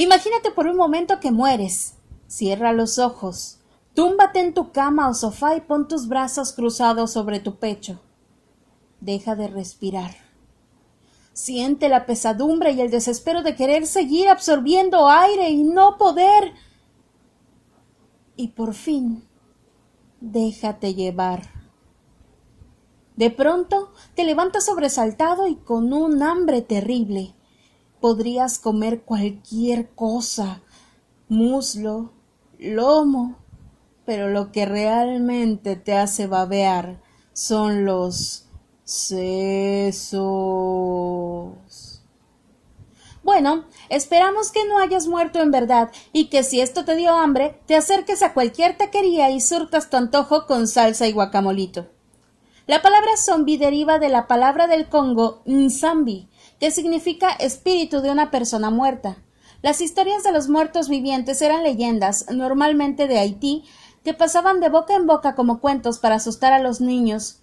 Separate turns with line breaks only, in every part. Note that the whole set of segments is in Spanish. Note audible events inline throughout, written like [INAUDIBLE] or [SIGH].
Imagínate por un momento que mueres. Cierra los ojos. Túmbate en tu cama o sofá y pon tus brazos cruzados sobre tu pecho. Deja de respirar. Siente la pesadumbre y el desespero de querer seguir absorbiendo aire y no poder. Y por fin, déjate llevar. De pronto te levantas sobresaltado y con un hambre terrible. Podrías comer cualquier cosa, muslo, lomo, pero lo que realmente te hace babear son los sesos. Bueno, esperamos que no hayas muerto en verdad y que si esto te dio hambre, te acerques a cualquier taquería y surtas tu antojo con salsa y guacamolito. La palabra zombie deriva de la palabra del Congo nzambi, que significa espíritu de una persona muerta. Las historias de los muertos vivientes eran leyendas, normalmente de Haití, que pasaban de boca en boca como cuentos para asustar a los niños.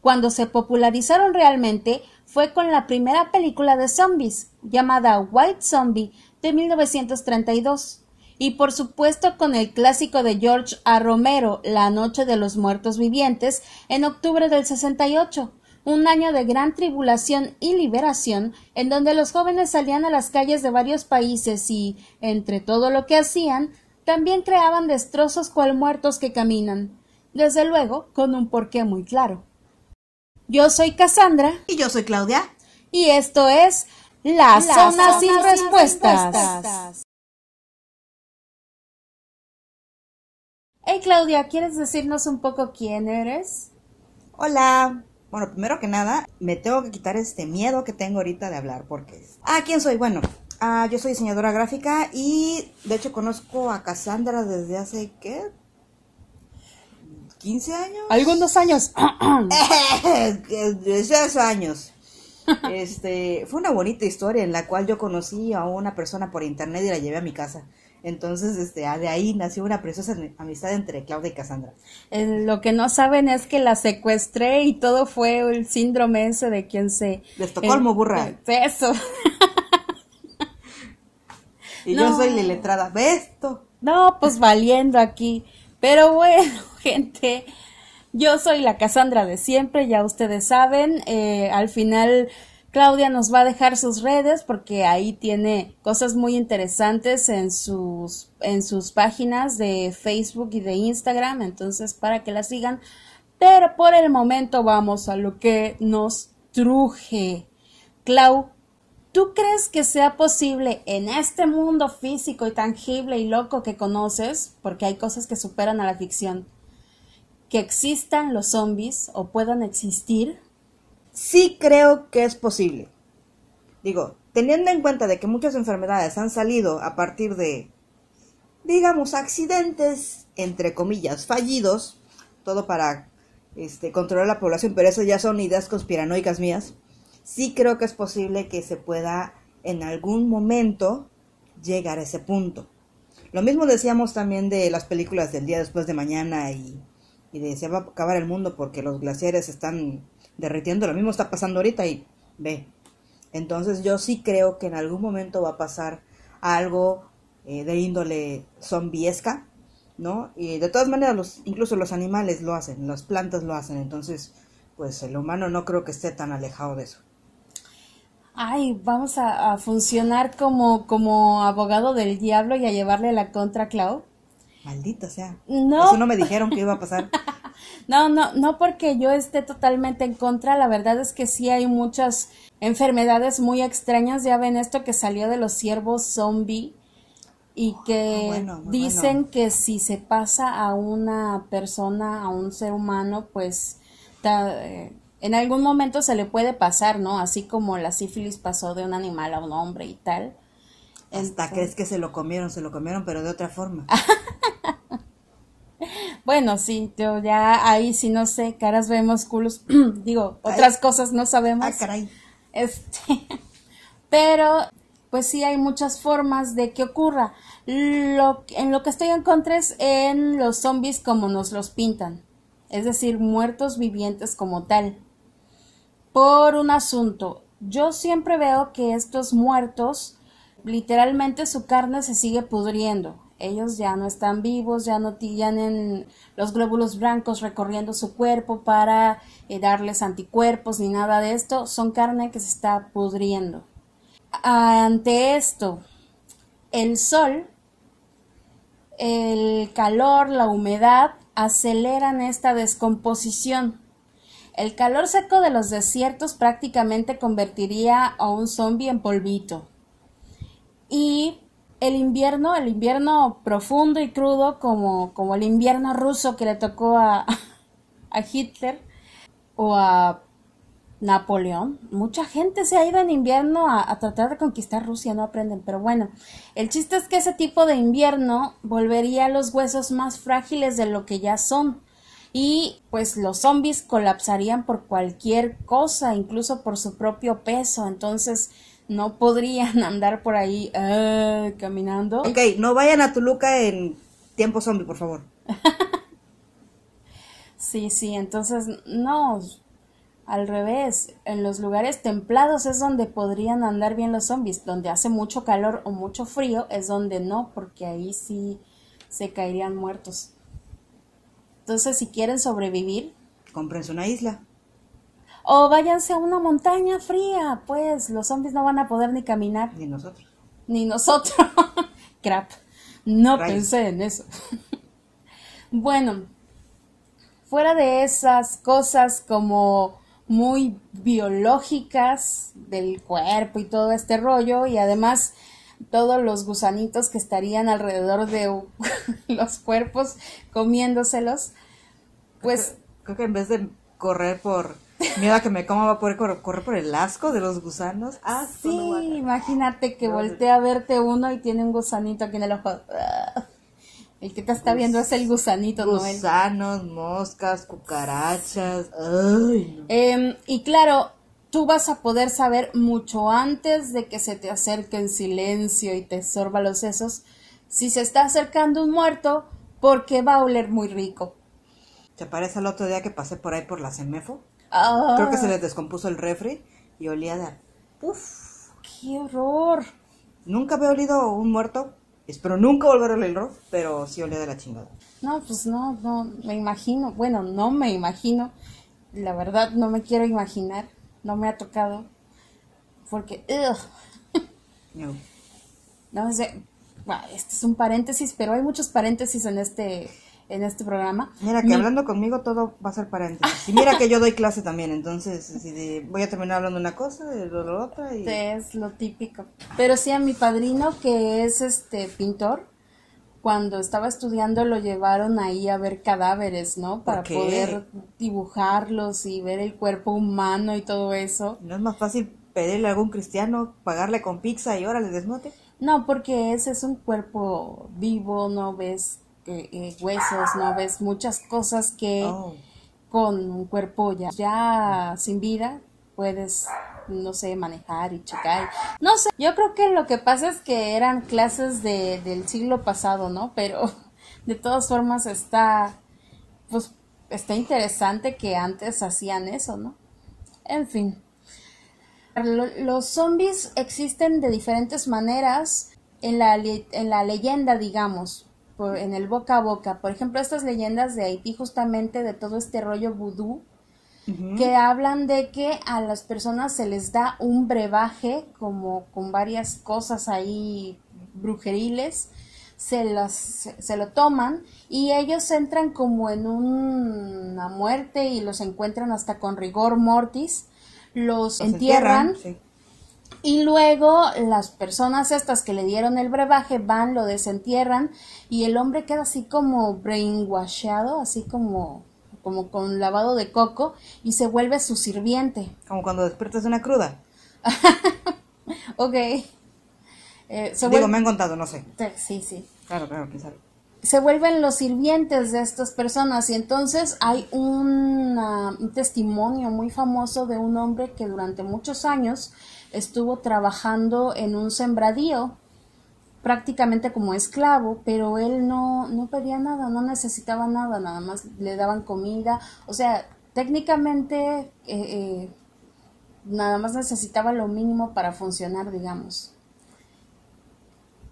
Cuando se popularizaron realmente fue con la primera película de zombies, llamada White Zombie, de 1932, y por supuesto con el clásico de George A. Romero, La Noche de los Muertos Vivientes, en octubre del 68, un año de gran tribulación y liberación, en donde los jóvenes salían a las calles de varios países y, entre todo lo que hacían, también creaban destrozos cual muertos que caminan, desde luego con un porqué muy claro. Yo soy Cassandra.
Y yo soy Claudia.
Y esto es La, Zona, sin, respuestas. Hey Claudia, ¿quieres decirnos un poco quién eres?
Hola. Bueno, primero que nada, me tengo que quitar este miedo que tengo ahorita de hablar porque... Ah, ¿quién soy? Bueno, ah, yo soy diseñadora gráfica y de hecho conozco a Cassandra desde hace, ¿qué? 15 años.
Algunos años. [COUGHS] [COUGHS]
Desde hace años. Este, fue una bonita historia en la cual yo conocí a una persona por internet y la llevé a mi casa. Entonces, este, de ahí nació una preciosa amistad entre Claudia y Cassandra.
Eh, lo que no saben es que la secuestré y todo fue el síndrome ese de quien se...
De Estocolmo, burra.
Eso. [LAUGHS]
y yo soy la letrada. ¿Ves esto?
No, pues valiendo aquí. Pero bueno, [LAUGHS] gente, yo soy la Cassandra de siempre, ya ustedes saben. Eh, al final, Claudia nos va a dejar sus redes porque ahí tiene cosas muy interesantes en sus, en sus páginas de Facebook y de Instagram, entonces para que la sigan. Pero por el momento vamos a lo que nos truje. Clau, ¿Tú crees que sea posible en este mundo físico y tangible y loco que conoces, porque hay cosas que superan a la ficción, que existan los zombies o puedan existir?
Sí creo que es posible. Digo, teniendo en cuenta de que muchas enfermedades han salido a partir de, digamos, accidentes, entre comillas, fallidos, todo para este, controlar la población, pero eso ya son ideas conspiranoicas mías sí creo que es posible que se pueda en algún momento llegar a ese punto. Lo mismo decíamos también de las películas del día después de mañana y, y de se va a acabar el mundo porque los glaciares están derritiendo. Lo mismo está pasando ahorita y ve. Entonces yo sí creo que en algún momento va a pasar algo eh, de índole zombiesca, ¿no? Y de todas maneras, los, incluso los animales lo hacen, las plantas lo hacen. Entonces, pues el humano no creo que esté tan alejado de eso
ay, vamos a, funcionar como, como abogado del diablo y a llevarle la contra a Clau.
Maldito sea. No. Eso no me dijeron que iba a pasar. [LAUGHS]
no, no, no porque yo esté totalmente en contra. La verdad es que sí hay muchas enfermedades muy extrañas. Ya ven esto que salió de los ciervos zombie y que ah, dicen que si se pasa a una persona, a un ser humano, pues eh, en algún momento se le puede pasar, ¿no? Así como la sífilis pasó de un animal a un hombre y tal.
Hasta crees que se lo comieron, se lo comieron, pero de otra forma. [LAUGHS]
bueno, sí, yo ya ahí sí no sé, caras vemos, culos, [CLEARS THROAT] digo, otras cosas no sabemos.
Ah, caray.
Este, [LAUGHS] pero pues sí hay muchas formas de que ocurra. Lo, en lo que estoy en contra es en los zombies como nos los pintan, es decir, muertos vivientes como tal por un asunto. Yo siempre veo que estos muertos literalmente su carne se sigue pudriendo. Ellos ya no están vivos, ya no tienen los glóbulos blancos recorriendo su cuerpo para eh, darles anticuerpos ni nada de esto. Son carne que se está pudriendo. Ante esto, el sol, el calor, la humedad aceleran esta descomposición. El calor seco de los desiertos prácticamente convertiría a un zombie en polvito. Y el invierno, el invierno profundo y crudo, como, como el invierno ruso que le tocó a, [LAUGHS] a Hitler o a Napoleón. Mucha gente se ha ido en invierno a, a, tratar de conquistar Rusia, no aprenden. Pero bueno, el chiste es que ese tipo de invierno volvería a los huesos más frágiles de lo que ya son. Y pues los zombies colapsarían por cualquier cosa, incluso por su propio peso. Entonces, no podrían [LAUGHS] andar por ahí uh, caminando.
Ok, no vayan a Toluca en tiempo zombie, por favor. [LAUGHS]
sí, sí, entonces no, al revés, en los lugares templados es donde podrían andar bien los zombies, donde hace mucho calor o mucho frío es donde no, porque ahí sí se caerían muertos. Entonces, si quieren sobrevivir,
cómprense una isla.
O váyanse a una montaña fría, pues los zombies no van a poder ni caminar.
Ni nosotros.
Ni nosotros. [LAUGHS] Crap. No pensé en eso. [LAUGHS] bueno, fuera de esas cosas como muy biológicas del cuerpo y todo este rollo, y además todos los gusanitos que estarían alrededor de [LAUGHS] los cuerpos comiéndoselos, pues...
creo que en vez de correr por Mira que me coma va a poder correr, por el asco de los gusanos.
Ah, sí, imagínate que voltea a verte uno y tiene un gusanito aquí en el ojo. El que te está viendo es el gusanito,
¿no? Gusanos, moscas, cucarachas.
Em, y claro, tú vas a poder saber mucho antes de que se te acerque en silencio y te sorba los sesos si se está acercando un muerto porque va a oler muy rico.
¿Te parece el otro día que pasé por ahí por la Creo que se les descompuso el refri y olía de...
¡Uf! ¡Qué horror!
Nunca había olido un muerto. Espero nunca volver a olerlo, pero sí olía de la chingada.
No, pues no, no, me imagino. Bueno, no me imagino. La verdad, no me quiero imaginar. No me ha tocado. Porque... No. No sé. Bueno, este es un paréntesis, pero hay muchos paréntesis en este en este programa.
Mira, que hablando conmigo todo va a ser paréntesis. Y mira que yo doy clase también, entonces voy a terminar hablando una cosa, de lo, otra. Y...
Es lo típico. Pero sí, a mi padrino, que es este pintor, cuando estaba estudiando lo llevaron ahí a ver cadáveres, ¿no? Para poder dibujarlos y ver el cuerpo humano y todo eso.
¿No es más fácil pedirle a algún cristiano, pagarle con pizza y órale, desnote?
No, porque ese es un cuerpo vivo, no ves eh, huesos, ¿no? Ves muchas cosas que oh. con un cuerpo ya, ya sin vida puedes no sé, manejar y checar. No sé, yo creo que lo que pasa es que eran clases de, del siglo pasado, ¿no? Pero de todas formas está, pues, está interesante que antes hacían eso, ¿no? En fin. Los zombies existen de diferentes maneras en la, en la leyenda, digamos en el boca a boca. Por ejemplo, estas leyendas de Haití, justamente de todo este rollo vudú, que hablan de que a las personas se les da un brebaje, como con varias cosas ahí brujeriles, se, las, se, lo toman y ellos entran como en una muerte y los encuentran hasta con rigor mortis, los, entierran, y luego las personas estas que le dieron el brebaje van, lo desentierran y el hombre queda así como brainwashado, así como, como con lavado de coco y se vuelve su sirviente.
Como cuando despiertas de una cruda. [LAUGHS]
ok.
Eh, Digo, me han contado, no sé.
Sí, sí.
Claro, claro,
se vuelven los sirvientes de estas personas y entonces hay un testimonio muy famoso de un hombre que durante muchos años estuvo trabajando en un sembradío prácticamente como esclavo, pero él no, no pedía nada, no necesitaba nada, nada más le daban comida, o sea, técnicamente eh, eh, nada más necesitaba lo mínimo para funcionar, digamos.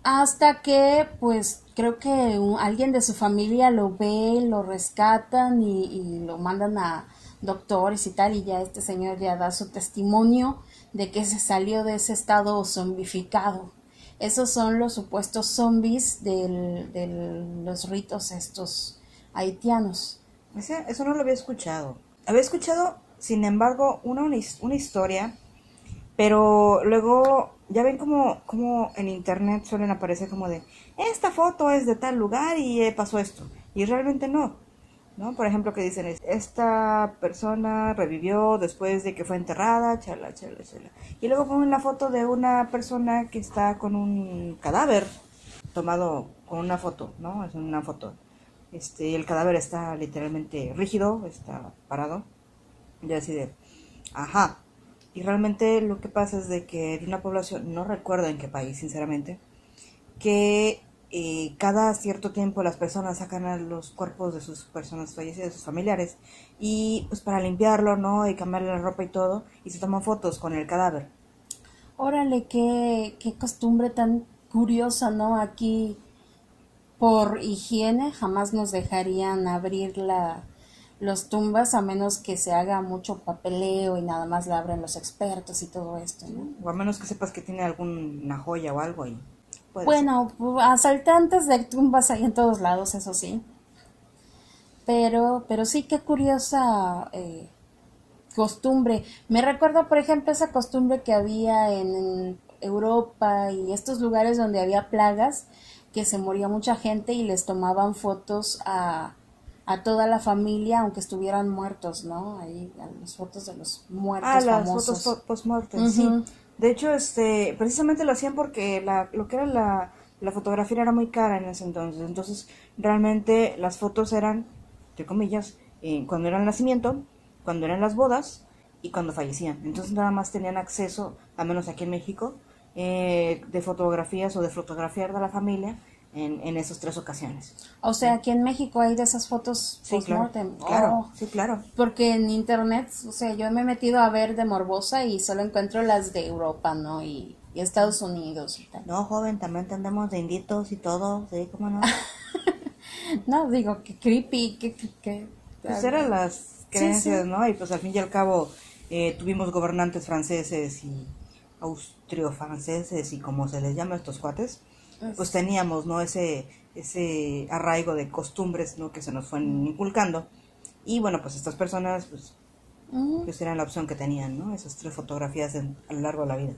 hasta que pues creo que alguien de su familia lo ve, lo rescatan y, y, lo mandan a doctores y tal y ya este señor ya da su testimonio de que se salió de ese estado zombificado. Esos son los supuestos zombies de los ritos estos haitianos.
eso no lo había escuchado. Había escuchado, sin embargo, una, una historia, pero luego ya ven como, como en internet suelen aparecer como de, esta foto es de tal lugar y eh, pasó esto. Y realmente no. ¿No? Por ejemplo, que dicen, esta persona revivió después de que fue enterrada, chala, chala, chala. Y luego ponen la foto de una persona que está con un cadáver tomado con una foto, ¿no? Es una foto. Este, el cadáver está literalmente rígido, está parado. Y así de, ajá, y realmente lo que pasa es de que una población, no recuerdo en qué país, sinceramente, que eh, cada cierto tiempo las personas sacan a los cuerpos de sus personas fallecidas, de sus familiares, y pues para limpiarlo, ¿no? Y cambiarle la ropa y todo, y se toman fotos con el cadáver.
Órale, qué, qué costumbre tan curiosa, ¿no? Aquí, por higiene, jamás nos dejarían abrir la, los tumbas a menos que se haga mucho papeleo y nada más la abren los expertos y todo esto, ¿no?
O a menos que sepas que tiene alguna joya o algo ahí.
Bueno, asaltantes de tumbas hay en todos lados, eso sí. Pero, pero sí, qué curiosa eh, costumbre. Me recuerdo, por ejemplo, esa costumbre que había en Europa y estos lugares donde había plagas, que se moría mucha gente y les tomaban fotos a a toda la familia, aunque estuvieran muertos, ¿no? Ahí, las fotos de los muertos. Ah, las fotos
sí. De hecho, este, precisamente lo hacían porque la, lo que era la, la fotografía era muy cara en ese entonces. Entonces, realmente las fotos eran, entre comillas, cuando era el nacimiento, cuando eran las bodas y cuando fallecían. Entonces, nada más tenían acceso, al menos aquí en México, eh, de fotografías o de fotografiar de la familia en, en esas tres ocasiones.
O sea, aquí en México hay de esas fotos
sí, Claro, oh. sí, claro.
Porque en internet, o sea, yo me he metido a ver de Morbosa y solo encuentro las de Europa, ¿no? Y, Estados Unidos y tal.
No, joven, también entendemos de inditos y todo, ¿sí? ¿Cómo no? [LAUGHS]
no, digo, que creepy, que... que,
pues eran las creencias, ¿no? Y pues al fin y al cabo eh, tuvimos gobernantes franceses y austrio-franceses y como se les llama a estos cuates pues teníamos, ¿no? Ese, ese arraigo de costumbres, ¿no? Que se nos fueron inculcando. Y bueno, pues estas personas, pues, pues eran la opción que tenían, ¿no? Esas tres fotografías a lo largo de la vida.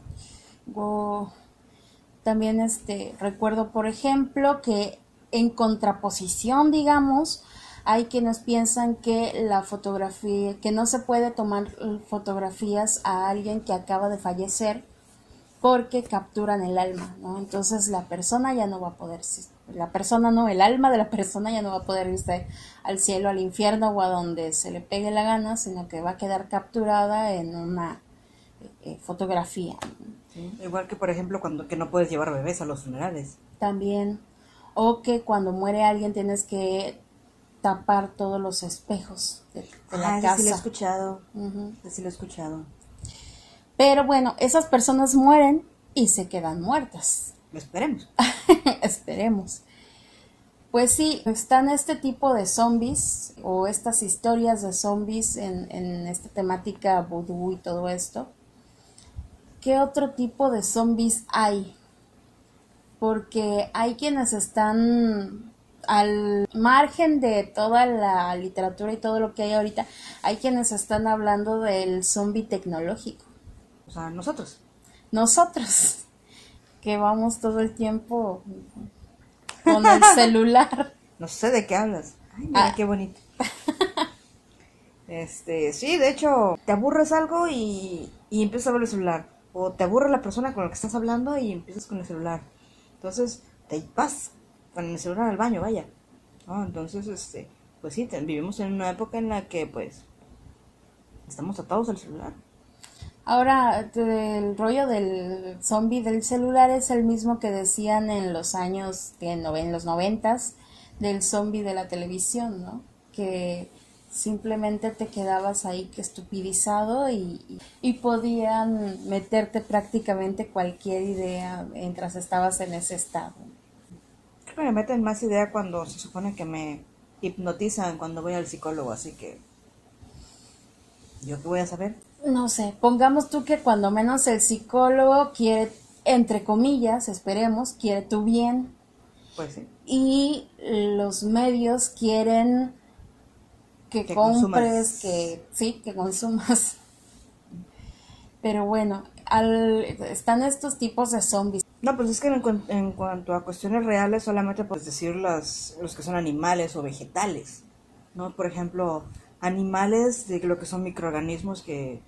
También este, recuerdo, por ejemplo, que en contraposición, digamos, hay quienes piensan que la fotografía, que no se puede tomar fotografías a alguien que acaba de fallecer porque capturan el alma, ¿no? Entonces la persona ya no va a poder, la persona no, el alma de la [LAUGHS] persona ya no va a poder irse al cielo, al infierno o a donde se le pegue la gana, sino que va a quedar capturada en una eh, eh, fotografía.
Igual que por ejemplo cuando que no puedes llevar bebés a los funerales.
También, o que cuando muere alguien tienes que tapar todos los espejos de, la casa.
Sí lo he escuchado, sí lo he escuchado.
Pero bueno, esas personas mueren y se quedan muertas.
Esperemos. [LAUGHS]
Esperemos. Pues sí, están este tipo de zombies o estas historias de zombies en, en esta temática vudú y todo esto. ¿Qué otro tipo de zombies hay? Porque hay quienes están al margen de toda la literatura y todo lo que hay ahorita, hay quienes están hablando del zombie tecnológico.
O sea, nosotros.
Nosotros, [LAUGHS] que vamos todo el tiempo con el [LAUGHS] celular.
No sé de qué hablas. Ay, mira, ah. qué bonito. Este, sí, de hecho, te aburres algo y, y empiezas a ver el celular. O te aburre la persona con la que estás hablando y empiezas con el celular. Entonces, te vas con el celular al baño, vaya. Entonces, este, pues sí, vivimos en una época en la que, pues, estamos atados al celular.
Ahora, el rollo del zombie del celular es el mismo que decían en los años, en los noventas, del zombie de la televisión, ¿no? Que simplemente te quedabas ahí que estupidizado y, y, podían meterte prácticamente cualquier idea mientras estabas en ese estado.
Creo que me meten más idea cuando se supone que me hipnotizan cuando voy al psicólogo, así que ¿yo qué voy a saber?
No sé, pongamos tú que cuando menos el psicólogo quiere, entre comillas, esperemos, quiere tu bien.
Pues sí.
Y los medios quieren que, compres, que sí, que consumas. [LAUGHS] Pero bueno, al, están estos tipos de zombies.
No, pues es que en, cuanto a cuestiones reales, solamente puedes decir las, los que son animales o vegetales, ¿no? Por ejemplo, animales de lo que son microorganismos que...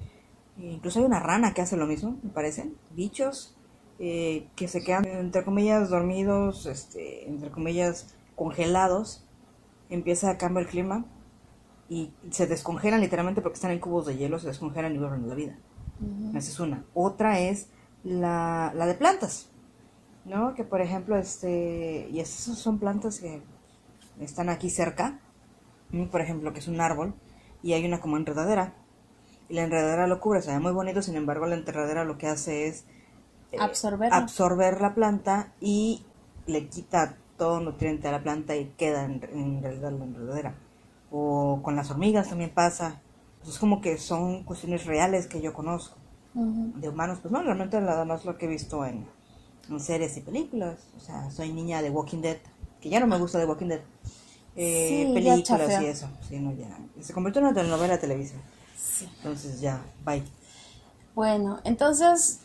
Incluso hay una rana que hace lo mismo, me parece. Bichos eh, que se quedan, entre comillas, dormidos, este, entre comillas, congelados. Empieza a cambiar el clima y se descongelan literalmente porque están en cubos de hielo, se descongelan y vuelven a la vida. Esa es una. Otra es la, la de plantas, ¿no? Que por ejemplo, este, y esas son plantas que están aquí cerca, por ejemplo, que es un árbol, y hay una como enredadera, y la enredadera lo cubre, se ve muy bonito, sin embargo la enredadera lo que hace es
eh, absorber,
absorber la planta y le quita todo nutriente a la planta y queda en, en realidad la enredadera o con las hormigas también pasa. Pues es como que son cuestiones reales que yo conozco. De humanos, pues no, realmente nada más lo que he visto en, series y películas. O sea, soy niña de Walking Dead, que ya no me gusta de Walking Dead. Eh, películas y eso. Sí, no, ya. Se convirtió en una telenovela de televisión. Sí. Entonces ya, bye.
Bueno, entonces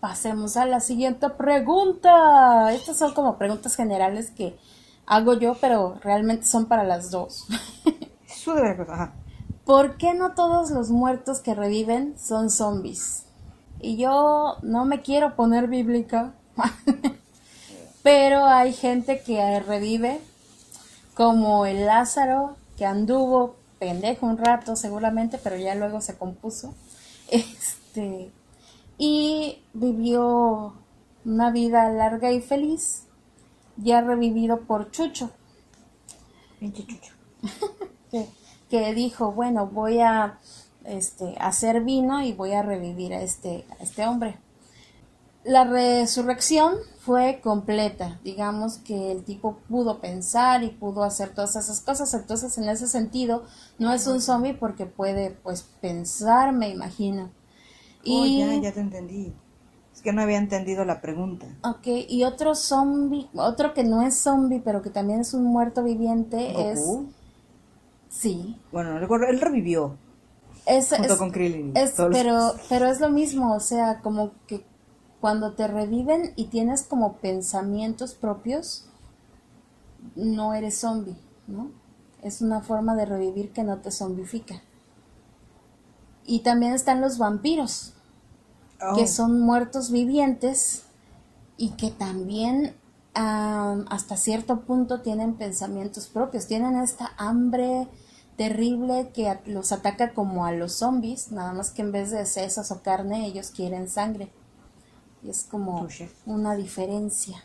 pasemos a la siguiente pregunta. Estas son como preguntas generales que hago yo, pero realmente son para las dos. [LAUGHS] ¿Por qué no todos los muertos que reviven son zombies? Y yo no me quiero poner bíblica, [LAUGHS] pero hay gente que revive, como el Lázaro, que anduvo pendejo un rato seguramente, pero ya luego se compuso. [LAUGHS] Este, y vivió una vida larga y feliz ya revivido por Chucho.
Chucho. [LAUGHS]
que, dijo, bueno, voy a este, hacer vino y voy a revivir a este, a este hombre. La resurrección fue completa, digamos que el tipo pudo pensar y pudo hacer todas esas cosas, entonces en ese sentido no es un zombie porque puede pues pensar, me imagino.
Oh, y ya, ya te entendí que no había entendido la pregunta.
Ok, y otro zombie, otro que no es zombie, pero que también es un muerto viviente es... Sí.
Bueno, él revivió. Es, junto con Krillin.
pero, [LAUGHS] pero es lo mismo, o sea, como que cuando te reviven y tienes como pensamientos propios, no eres zombie, ¿no? Es una forma de revivir que no te zombifica. Y también están los vampiros que oh. son muertos vivientes y que también hasta cierto punto tienen pensamientos propios, tienen esta hambre terrible que los ataca como a los zombies, nada más que en vez de sesos o carne ellos quieren sangre. Y es como una diferencia.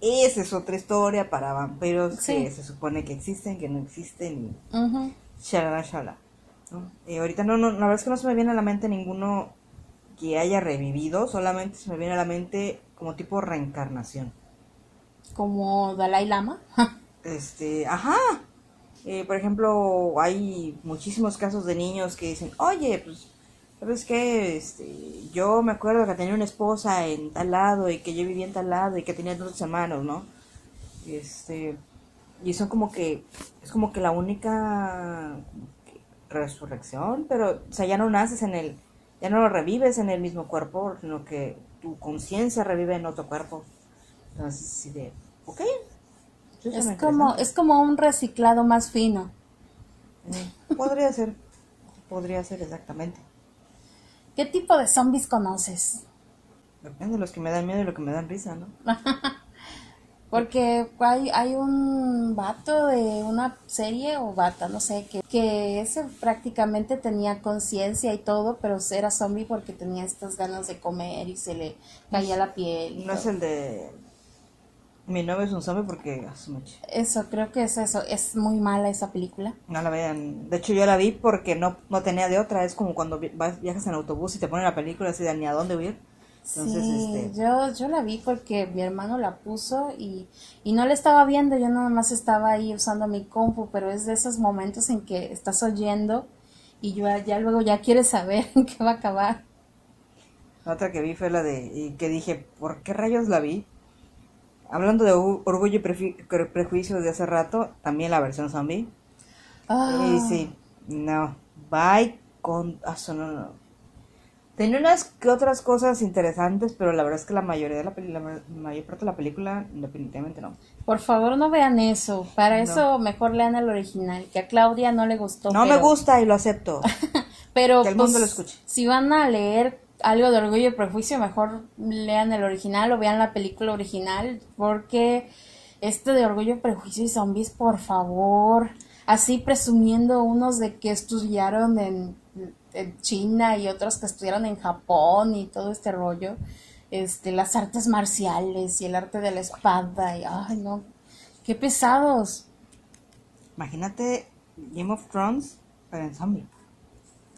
Esa es otra historia para vampiros que se supone que existen, que no existen y shalala shala. Y ahorita no, no, la verdad es que no se me viene a la mente ninguno que haya revivido, solamente se me viene a la mente como tipo reencarnación.
Como Dalai Lama. [LAUGHS]
este, ajá. Eh, por ejemplo, hay muchísimos casos de niños que dicen, oye, pues, ¿sabes qué? Este, yo me acuerdo que tenía una esposa en tal lado y que yo vivía en tal lado y que tenía dos hermanos, ¿no? Este, y son como que, es como que la única resurrección, pero, o sea, ya no naces en el, ya no lo revives en el mismo cuerpo, sino que tu conciencia revive en otro cuerpo. Entonces, sí de, ok.
Es como, es como un reciclado más fino.
Podría ser, podría ser exactamente.
¿Qué tipo de zombies conoces?
Depende de los que me dan miedo y los que me dan risa, ¿no? [LAUGHS]
Porque hay, hay un vato de una serie o bata, no sé, que, que ese prácticamente tenía conciencia y todo, pero era zombie porque tenía estas ganas de comer y se le caía la piel.
¿No es el de Mi novio es un zombie porque.
Eso, creo que es eso. Es muy mala esa película.
No la vean. De hecho, yo la vi porque no, no tenía de otra. Es como cuando viajas en autobús y te ponen la película así de ni a dónde huir. Entonces,
sí,
este.
yo, yo la vi porque mi hermano la puso y, y no la estaba viendo, yo nada más estaba ahí usando mi compu, pero es de esos momentos en que estás oyendo y yo ya luego ya quieres saber en [LAUGHS] qué va a acabar.
La otra que vi fue la de. Y que dije, ¿por qué rayos la vi? Hablando de Or- Orgullo y Prejuicio de hace rato, también la versión zombie.
Ah,
Y sí, no. Bye con. ah, no, no. Tenía unas que otras cosas interesantes, pero la verdad es que la mayoría de la, peli- la ma- mayor parte de la película, definitivamente no.
Por favor, no vean eso. Para
No.
eso mejor lean el original, que a Claudia no le gustó.
No me
pero-
gusta y lo acepto. [LAUGHS]
Pero
Que el
pues,
mundo lo escuche.
si van a leer algo de Orgullo y Prejuicio, mejor lean el original o vean la película original, porque este de Orgullo, Prejuicio y Zombies, por favor, así presumiendo unos de que estudiaron en, en China y otros que estudiaron en Japón y todo este rollo, este, las artes marciales y el arte de la espada, y ay no, qué pesados.
Imagínate Game of Thrones, pero en zombie.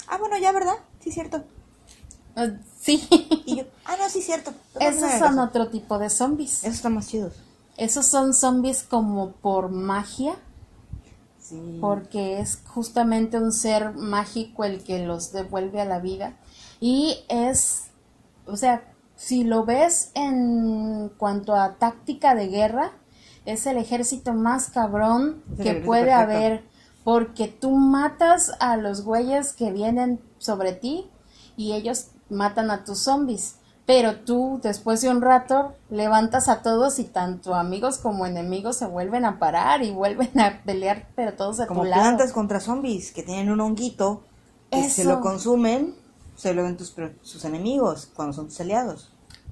Ah, bueno, ya, ¿verdad? Sí, cierto.
Eh, Sí,
Y yo, ah, no, sí, cierto.
esos son otro tipo de zombies.
Esos están más chidos.
Esos son zombies como por magia,
Sí.
porque es justamente un ser mágico el que los devuelve a la vida. Y es, o sea, si lo ves en cuanto a táctica de guerra, es el ejército más cabrón que puede
perfecto.
haber, porque tú matas a los güeyes que vienen sobre ti y ellos matan a tus zombies. Pero tú, después de un rato, levantas a todos y tanto amigos como enemigos se vuelven a parar y vuelven a pelear, pero todos de
Como
tu lado.
plantas contra zombies que tienen un honguito que se lo consumen, se lo ven tus, sus enemigos cuando son tus aliados.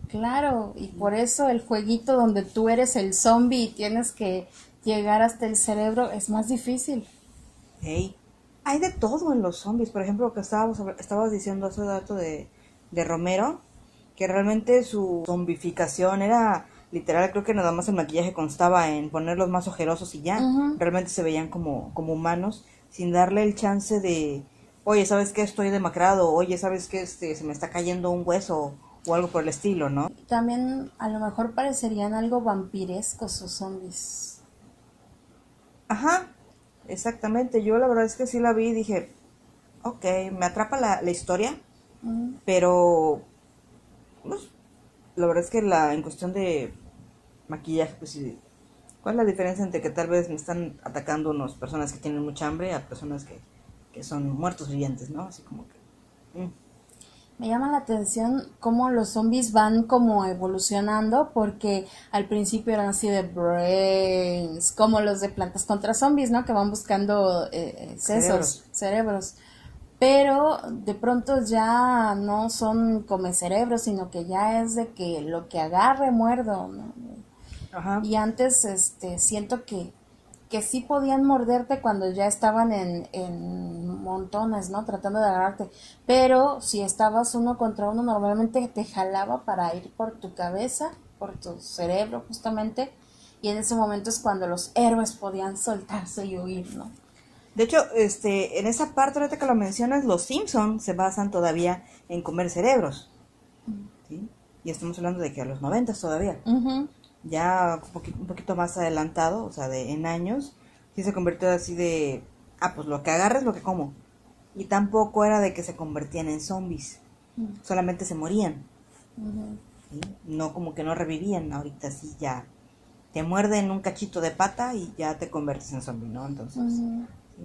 Claro, y por eso el jueguito donde tú eres el zombie y tienes que llegar hasta el cerebro es más difícil.
Hey. Hay de todo en los zombies. Por ejemplo, lo que estábamos, estabas diciendo hace dato de, de Romero, que realmente su zombificación era literal, creo que nada más el maquillaje constaba en ponerlos más ojerosos y ya. Realmente se veían como, como humanos, sin darle el chance de, oye, ¿sabes qué? Estoy demacrado, oye, ¿sabes qué? Este, se me está cayendo un hueso o algo por el estilo, ¿no?
También a lo mejor parecerían algo vampirescos sus zombies.
Ajá, exactamente. Yo la verdad es que sí la vi y dije, ok, me atrapa la, la historia, Pero pues, la verdad es que la en cuestión de maquillaje, pues sí. ¿Cuál es la diferencia entre que tal vez me están atacando unas personas que tienen mucha hambre a personas que, que son muertos vivientes, ¿no? Así como que... mm.
Me llama la atención cómo los zombies van como evolucionando porque al principio eran así de brains, como los de plantas contra zombies, ¿no? Que van buscando eh, eh, cerebros. Pero de pronto ya no son come cerebros, sino que ya es de que lo que agarre muerdo, ¿no?
Ajá.
Y antes, este, siento que, que sí podían morderte cuando ya estaban en, en montones, ¿no? Tratando de agarrarte. Pero si estabas uno contra uno, normalmente te jalaba para ir por tu cabeza, por tu cerebro, justamente. Y en ese momento es cuando los héroes podían soltarse y huir, ¿no?
De hecho, este, en esa parte ahorita que lo mencionas, los Simpsons se basan todavía en comer cerebros. ¿sí? Y estamos hablando de que a los 90 todavía. Ya un poquito, un poquito más adelantado, o sea, de en años, sí se convirtió así de, ah, pues lo que agarres, lo que como. Y tampoco era de que se convertían en zombies, solamente se morían. No como que no revivían, ahorita sí ya te muerden un cachito de pata y ya te conviertes en zombie, ¿no? Entonces,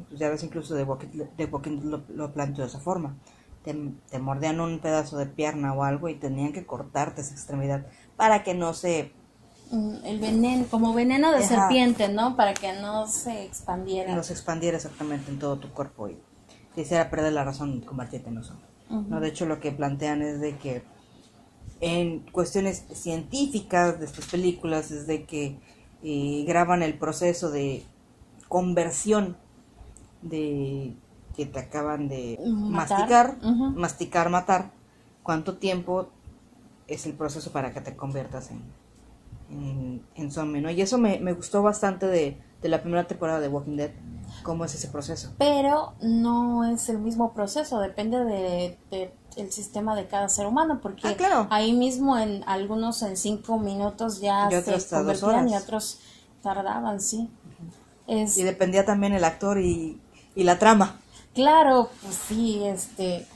pues ya ves incluso de Walking, de Walking lo, lo planteó de esa forma. Te, te mordían un pedazo de pierna o algo y tenían que cortarte esa extremidad para que no se
Mm, El veneno, como veneno de
Ajá.
serpiente, ¿no? Para que no se expandiera.
no se expandiera exactamente en todo tu cuerpo y te hiciera perder la razón y convertirte en un zombie.
Ujú.
No, de hecho lo que plantean es de que en cuestiones científicas de estas películas es de que eh, graban el proceso de conversión de que te acaban de
Matar.
masticar, masticar, matar. ¿Cuánto tiempo es el proceso para que te conviertas en, en, en zombie, ¿no? Y eso me, me gustó bastante de, de la primera temporada de Walking Dead, cómo es ese proceso.
Pero no es el mismo proceso, depende de, de el sistema de cada ser humano, porque
Ah, claro.
ahí mismo en algunos en cinco minutos ya se convertían y otros tardaban, sí. Es,
Y dependía también el actor y, y la trama.
Claro, pues sí, este,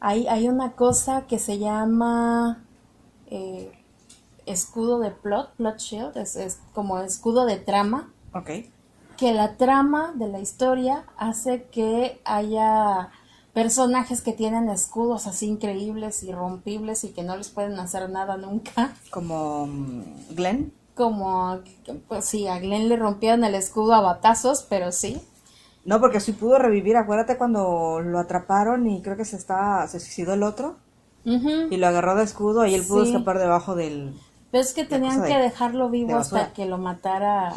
hay, hay una cosa que se llama eh, escudo de plot, plot shield, es, es como escudo de trama,
Ok.
que la trama de la historia hace que haya personajes que tienen escudos así increíbles, irrompibles y que no les pueden hacer nada nunca.
Como mm, Glenn.
Como, pues sí, a Glenn le rompieron el escudo a batazos, pero sí.
No, porque sí pudo revivir. Acuérdate cuando lo atraparon y creo que se estaba, se suicidó el otro y lo agarró de escudo y él pudo
Sí.
escapar debajo del.
Pero es que tenían
de-
que dejarlo vivo
de
hasta que lo matara.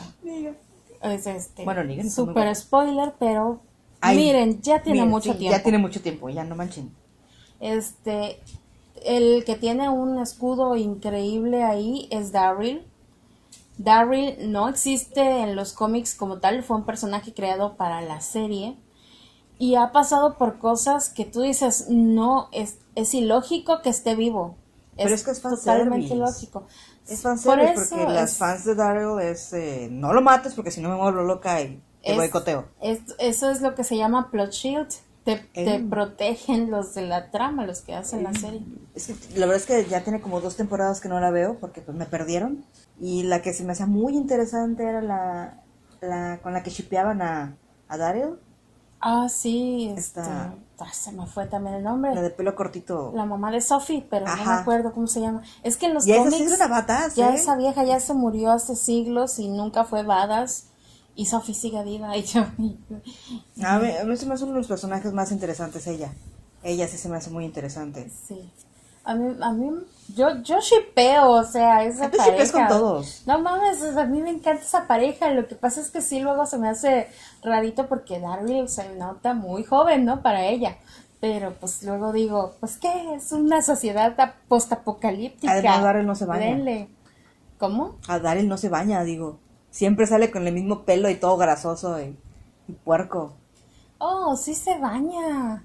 Es este.
Bueno, Negan
super spoiler, pero
Ay,
miren, ya tiene
miren,
mucho
sí,
tiempo.
Ya tiene mucho tiempo, ya no manchen.
Este, el que tiene un escudo increíble ahí es Daryl. Daryl no existe en los cómics como tal, fue un personaje creado para la serie y ha pasado por cosas que tú dices, no, es, es ilógico que esté vivo.
Pero es que es
totalmente ilógico.
Es
Por
fanservice porque las
es-
fans de Daryl es eh, no lo mates porque si no me vuelvo loca y te
es-
boicoteo.
es- eso es lo que se llama plot shield. Te, te
Eh.
protegen los de la trama, los que hacen la serie.
Es que la verdad es que ya tiene como dos temporadas que no la veo porque pues me perdieron. Y la que se me hacía muy interesante era la, la con la que shipeaban a, a Daryl,
Ah, sí, este,
Esta-
ah, se me fue también el nombre.
la de pelo cortito.
La mamá de Sophie, pero no me acuerdo cómo se llama. Es que en los
Y esa sí
cómics
era una badass,
ya
¿eh?
esa vieja ya se murió hace siglos y nunca fue badass y Sophie sigue viva y yo
A mí, [LAUGHS] a mí se me hace uno de los personajes más interesantes ella. Ella sí se me hace muy interesante.
sí. A mí, a mí, yo, yo shipeo, o sea, esa
tú
pareja.
con todos.
No mames, a mí me encanta esa pareja. Lo que pasa es que sí, luego se me hace rarito porque Daryl se nota muy joven, ¿no? Para ella. Pero pues luego digo, pues qué, es una sociedad ap- postapocalíptica.
Además, Daryl no se baña.
¿Cómo?
A Daryl no se baña, digo. Siempre sale con el mismo pelo y todo grasoso y, y puerco.
Oh, sí se baña.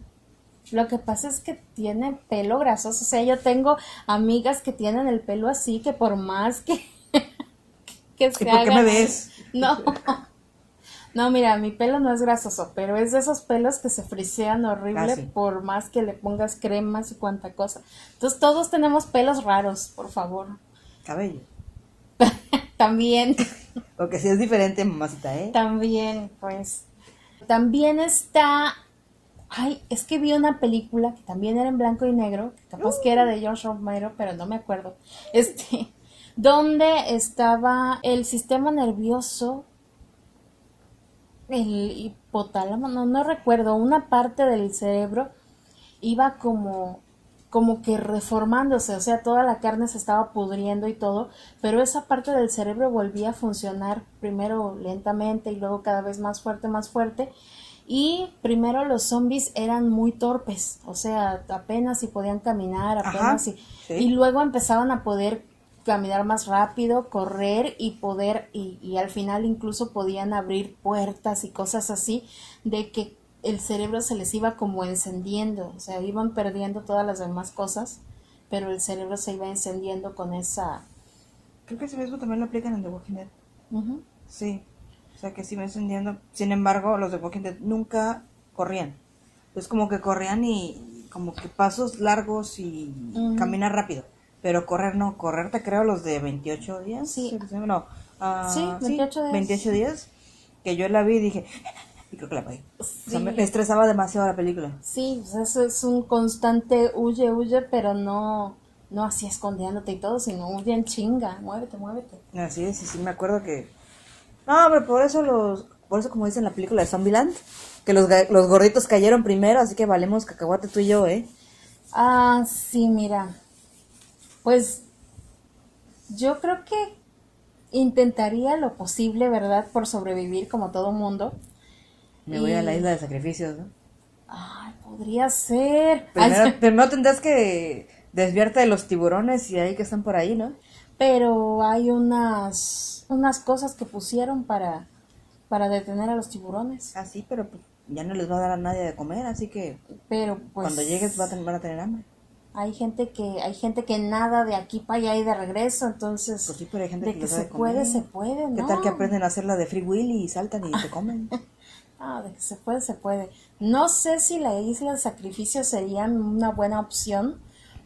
Lo que pasa es que tiene pelo grasoso. O sea, yo tengo amigas que tienen el pelo así que por más que, [LAUGHS] que se
¿Y por qué me ves?
No. [LAUGHS] No, mira, mi pelo no es grasoso, pero es de esos pelos que se frisean horrible por más que le pongas cremas y cuanta cosa. Entonces todos tenemos pelos raros, por favor.
Cabello. [LAUGHS]
También.
Porque si es diferente, mamacita, ¿eh?
También, pues. También está. Ay, es que vi una película que también era en blanco y negro, que capaz que era de George Romero, pero no me acuerdo. [LAUGHS] Este, donde estaba el sistema nervioso, el hipotálamo, no, no recuerdo, una parte del cerebro iba como como que reformándose, o sea, toda la carne se estaba pudriendo y todo, pero esa parte del cerebro volvía a funcionar primero lentamente y luego cada vez más fuerte, más fuerte. Y primero los zombies eran muy torpes, o sea, apenas si podían caminar, apenas si...
sí.
Y luego empezaban a poder caminar más rápido, correr y poder, y, y al final incluso podían abrir puertas y cosas así, de que el cerebro se les iba como encendiendo, o sea, iban perdiendo todas las demás cosas, pero el cerebro se iba encendiendo con esa...
Creo que ese mismo también lo aplican en The Walking Dead. Sí. O sea que sí me encendiendo. Sin embargo, los de Walking Dead nunca corrían. Es como que corrían y como que pasos largos y
Ujú.
caminar rápido. Pero correr no, correr te creo los de 28 días.
Sí.
No, ah,
Sí, 28 días.
28 días. Que yo la vi y dije, [LAUGHS] y creo que la pagué. O sea,
Sí.
me, estresaba demasiado la película.
Sí, o sea, eso es un constante huye, huye, pero no, no así escondiéndote y todo, sino huye en chinga, muévete, muévete.
Así es, y sí me acuerdo que... No, pero por eso los... Por eso como dice en la película de Zombieland, que los, los gorditos cayeron primero, así que valemos cacahuate tú y yo, ¿eh?
Ah, sí, mira. Pues yo creo que intentaría lo posible, ¿verdad? Por sobrevivir como todo mundo.
Me voy a la isla de sacrificios, ¿no?
Ay, podría ser.
Primero,
Ay,
primero tendrás que desviarte de los tiburones y ahí que están por ahí, ¿no?
Pero hay unas unas cosas que pusieron para para detener a los tiburones.
Ah, sí, pero pues, ya no les va a dar a nadie de comer, así que
Pero pues
cuando llegues va a tener- van a tener hambre.
hay gente que hay gente que nada de aquí para allá y de regreso, entonces
Pues sí, pero hay gente
de
que
que se
de
puede, se puede,
¿Qué tal que aprenden a hacer la de Free Willy y saltan y te comen? [LAUGHS]
Ah, de que se puede, se puede. No sé si la isla de sacrificio sería una buena opción,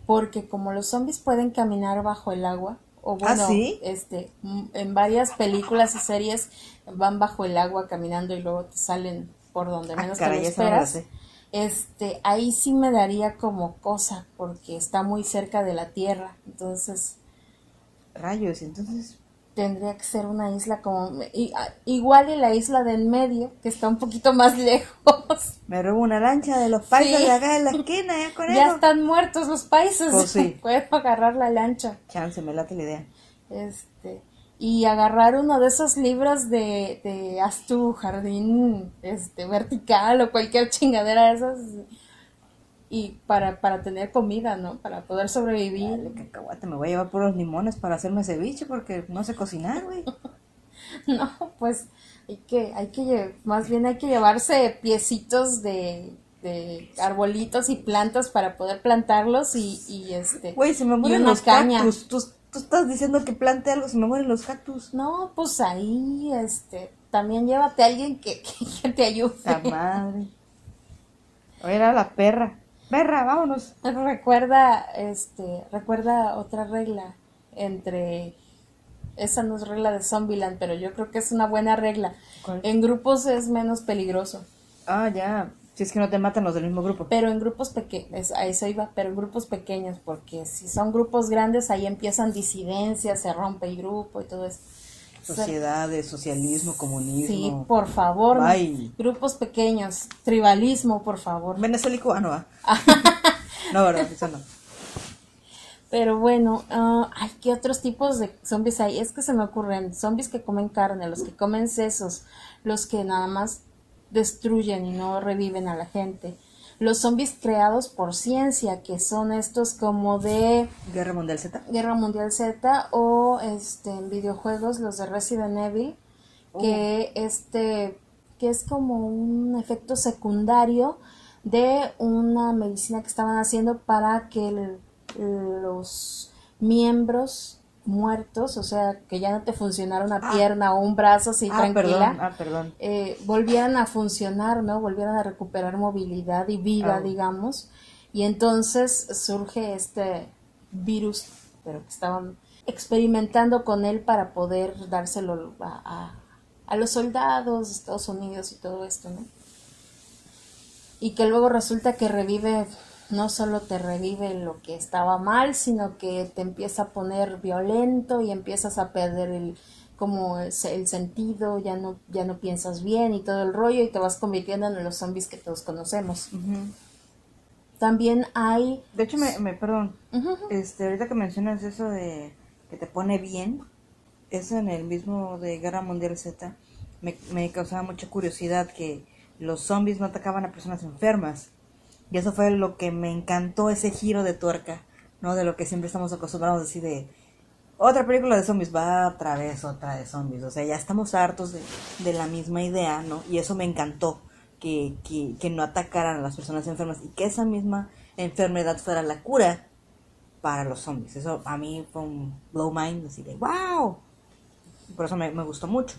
porque como los zombies pueden caminar bajo el agua, o bueno,
¿Ah, sí?
este, en varias películas y series van bajo el agua caminando y luego te salen por donde
Ah,
menos
caray,
te lo
no
esperas. Este, ahí sí me daría como cosa, porque está muy cerca de la tierra, entonces
Rayos, entonces...
tendría que ser una isla como a- igual y la isla del medio, que está un poquito más [LAUGHS] lejos.
Me robo una lancha de los paisas
Sí.
de acá en la esquina, ya con [LAUGHS]
Ya están muertos los países.
Pues [LAUGHS] sí.
Puedo agarrar la lancha.
Chance, me late la idea.
Este. Y agarrar uno de esos libros de, de haz tu jardín este, vertical o cualquier chingadera de esas. Y para, para tener comida, ¿no? Para poder sobrevivir.
Dale, cacahuate, me voy a llevar puros limones para hacerme ceviche porque no sé cocinar, güey. [LAUGHS]
No, pues hay que, hay que, más bien hay que llevarse piecitos de, de arbolitos y plantas para poder plantarlos y, y este.
Güey, se me mueren los
caña.
cactus. Tú, tú estás diciendo que plante algo, se me mueren los cactus.
No, pues ahí, este, también llévate a alguien que, [LAUGHS] que te ayude.
La madre. Oye, era la perra. Perra, vámonos.
Recuerda, este, recuerda otra regla entre, esa no es regla de Zombieland, pero yo creo que es una buena regla.
¿Cuál?
En grupos es menos peligroso,
Ah, ya. Si es que no te matan los del mismo grupo.
pero en grupos pequeños, a eso iba, pero en grupos pequeños, porque si son grupos grandes ahí empiezan disidencias, se rompe el grupo y todo eso.
Sociedades, socialismo,
Sí,
comunismo.
por favor,
Bye.
grupos pequeños, tribalismo, por favor.
Venezuela y cubano, ¿va? [LAUGHS] no, verdad, eso no.
Pero bueno, ah, ay, ¿qué otros tipos de zombies hay? Es que se me ocurren zombies que comen carne, los que comen sesos, los que nada más destruyen y no reviven a la gente. Los zombies creados por ciencia, que son estos como de
Guerra Mundial Z.
Guerra Mundial Z o este en videojuegos los de Resident Evil que este que es como un efecto secundario de una medicina que estaban haciendo para que el- los miembros muertos, o sea, que ya no te funcionara una
Ah.
pierna o un brazo así
ah,
tranquila,
perdón, ah, perdón.
eh, volvieran a funcionar, ¿no? Volvieran a recuperar movilidad y vida,
Ah.
digamos. Y entonces surge este virus, pero que estaban experimentando con él para poder dárselo a, a- a los soldados de Estados Unidos y todo esto, ¿no? Y que luego resulta que revive, no solo te revive lo que estaba mal, sino que te empieza a poner violento y empiezas a perder el como el, se- el sentido, ya no, ya no piensas bien y todo el rollo y te vas convirtiendo en los zombies que todos conocemos. También hay...
De hecho, me, me perdón. Este, ahorita que mencionas eso de que te pone bien, eso en el mismo de Guerra Mundial Z, me, me causaba mucha curiosidad que los zombies no atacaban a personas enfermas. Y eso fue lo que me encantó, ese giro de tuerca, ¿no? De lo que siempre estamos acostumbrados a decir de otra película de zombies, va otra vez otra de zombies. O sea, ya estamos hartos de, de la misma idea, ¿no? Y eso me encantó, que, que, que no atacaran a las personas enfermas y que esa misma enfermedad fuera la cura para los zombies. Eso a mí fue un blow mind, así de wow. Por eso me, me gustó mucho.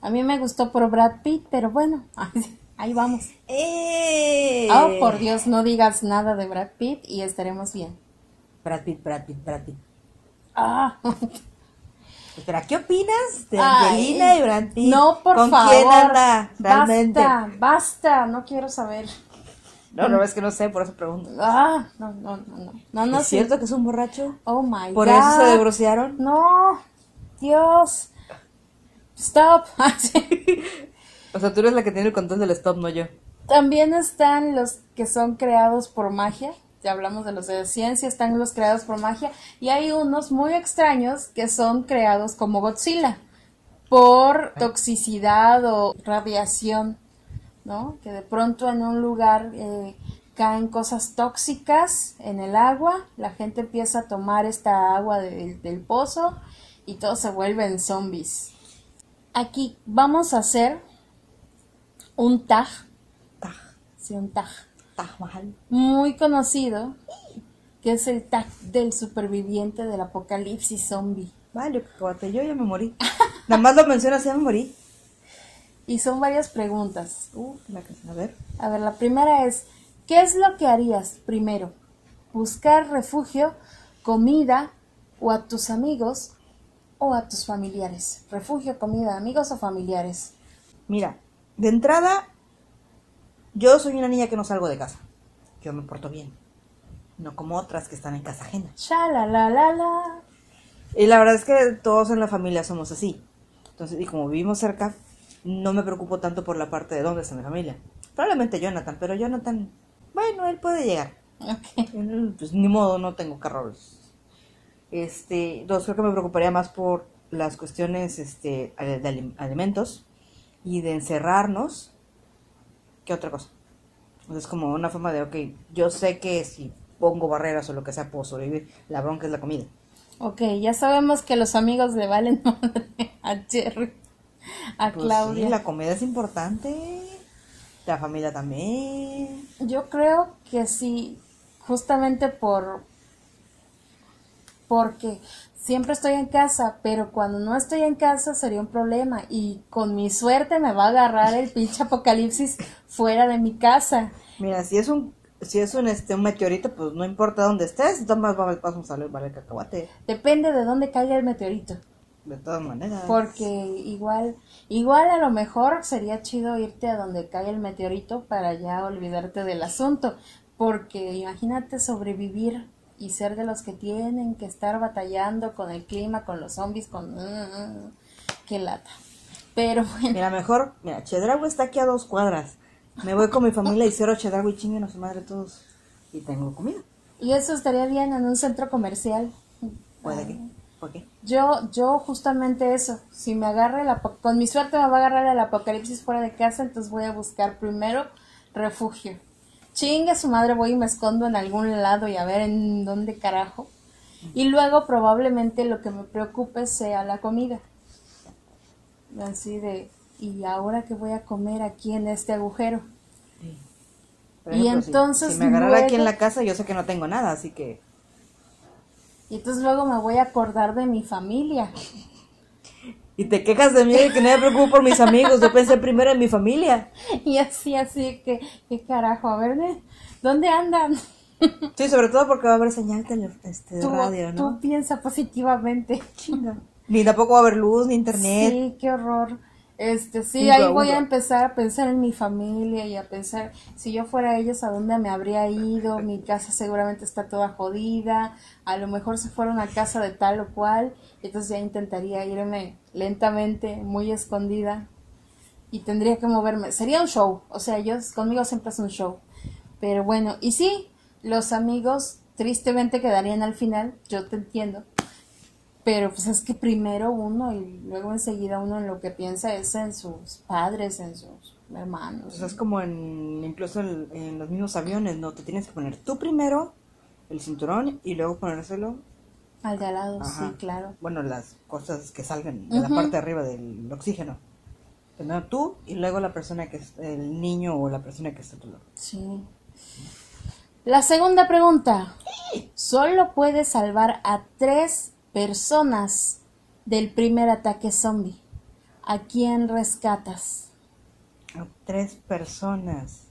A mí me gustó por Brad Pitt, pero bueno, [LAUGHS] ahí vamos.
¡Eh!
Oh, por Dios, no digas nada de Brad Pitt y estaremos bien.
Brad Pitt, Brad Pitt, Brad Pitt.
Ah, [LAUGHS]
Espera, ¿qué opinas de
Ay,
Angelina y Brad Pitt?
no, por
¿Con
favor.
quién anda realmente?
Basta, basta, no quiero saber.
No, no, es que no sé, por eso pregunto.
Ah, no, no, no, no. No, no,
¿Es
sí.
cierto que es un borracho?
Oh my
¿Por
God.
eso se divorciaron?
No, Dios. Stop. [LAUGHS]
O sea, tú eres la que tiene el control del stop, no yo.
También están los que son creados por magia. Ya hablamos de los de ciencia, están los creados por magia. Y hay unos muy extraños que son creados como Godzilla por toxicidad o radiación, ¿no? Que de pronto en un lugar eh, caen cosas tóxicas en el agua, la gente empieza a tomar esta agua del- del pozo y todos se vuelven zombies. Aquí vamos a hacer un tag,
Taj,
sí, un tag,
Taj Mahal.
muy conocido, que es el tag del superviviente del apocalipsis zombie.
Vale, cacahuate, yo ya me morí. [LAUGHS] Nada más lo mencionas, ya me morí.
Y son varias preguntas.
Uh, a ver.
A ver, la primera es, ¿qué es lo que harías primero? ¿Buscar refugio, comida o a tus amigos o a tus familiares? Refugio, comida, amigos o familiares.
Mira, de entrada, yo soy una niña que no salgo de casa. Yo me porto bien. No como otras que están en casa ajena.
La la la la.
Y la verdad es que todos en la familia somos así. Entonces, y como vivimos cerca, no me preocupo tanto por la parte de dónde está mi familia. Probablemente Jonathan, pero Jonathan, bueno, él puede llegar.
Ok.
Él, Pues ni modo, no tengo carros. Este, dos, creo que me preocuparía más por las cuestiones este, de alim- alimentos y de encerrarnos que otra cosa. Entonces, como una forma de, ok, yo sé que si pongo barreras o lo que sea, puedo sobrevivir. La bronca es la comida.
Ok, ya sabemos que los amigos le valen [LAUGHS] madre a Jerry, a
Pues
Claudia.
sí, la comida es importante. La familia también.
Yo creo que sí, justamente por porque siempre estoy en casa, pero cuando no estoy en casa sería un problema y con mi suerte me va a agarrar el pinche [LAUGHS] apocalipsis fuera de mi casa.
Mira, si es un si es un este un meteorito, pues no importa dónde estés, más vamos a salir vale el cacahuate.
Depende de dónde caiga el meteorito,
De todas maneras.
porque igual igual a lo mejor sería chido irte a donde cae el meteorito para ya olvidarte del asunto, porque imagínate sobrevivir y ser de los que tienen que estar batallando con el clima, con los zombies, con... mm, qué lata. Pero bueno,
Mira, mejor, mira, Chedraui está aquí a dos cuadras. Me voy con mi familia y cierro Chedraui, chinguen a su madre todos. Y tengo comida.
y eso estaría bien en un centro comercial.
Puede que. ¿Por qué?
Yo, yo justamente eso, si me agarra el con mi suerte me va a agarrar el apocalipsis fuera de casa, entonces voy a buscar primero refugio. Chingue su madre, voy y me escondo en algún lado y a ver en dónde carajo. Y luego probablemente lo que me preocupe sea la comida. Así de, ¿y ahora qué voy a comer aquí en este agujero? Y
ejemplo,
entonces
Si, me agarrara aquí en la casa, yo sé que no tengo nada, así que.
Y entonces luego me voy a acordar de mi familia.
Y te quejas de mí de que no me preocupo por mis amigos. Yo pensé primero en mi familia.
Y así, así que, ¿qué carajo? A ver, ¿de- ¿dónde andan?
Sí, sobre todo porque va a haber señal este, de
Tú,
radio, ¿no?
tú piensa positivamente.
Chinga. Ni tampoco va a haber luz, ni internet.
Sí, qué horror. Este, sí,
Uga,
ahí voy a empezar a pensar en mi familia y a pensar, si yo fuera ellos, ¿a dónde me habría ido? Mi casa seguramente está toda jodida, a lo mejor se fueron a casa de tal o cual, entonces ya intentaría irme lentamente, muy escondida, y tendría que moverme. Sería un show, o sea, yo conmigo siempre es un show. Pero bueno, y sí, los amigos tristemente quedarían al final, yo te entiendo. Pero pues es que primero uno y luego enseguida uno en lo que piensa es en sus padres, en sus hermanos.
O sea, es como en, incluso en, en los mismos aviones, ¿no? Te tienes que poner tú primero el cinturón y luego ponérselo.
Al de al lado,
Ajá.
sí, claro.
Bueno, las cosas que salgan de la parte de arriba del oxígeno. Primero tú y luego la persona que es el niño o la persona que está a tu lado.
Sí. La segunda pregunta. Solo puedes salvar a tres personas del primer ataque zombie. ¿A quién rescatas?
A tres personas.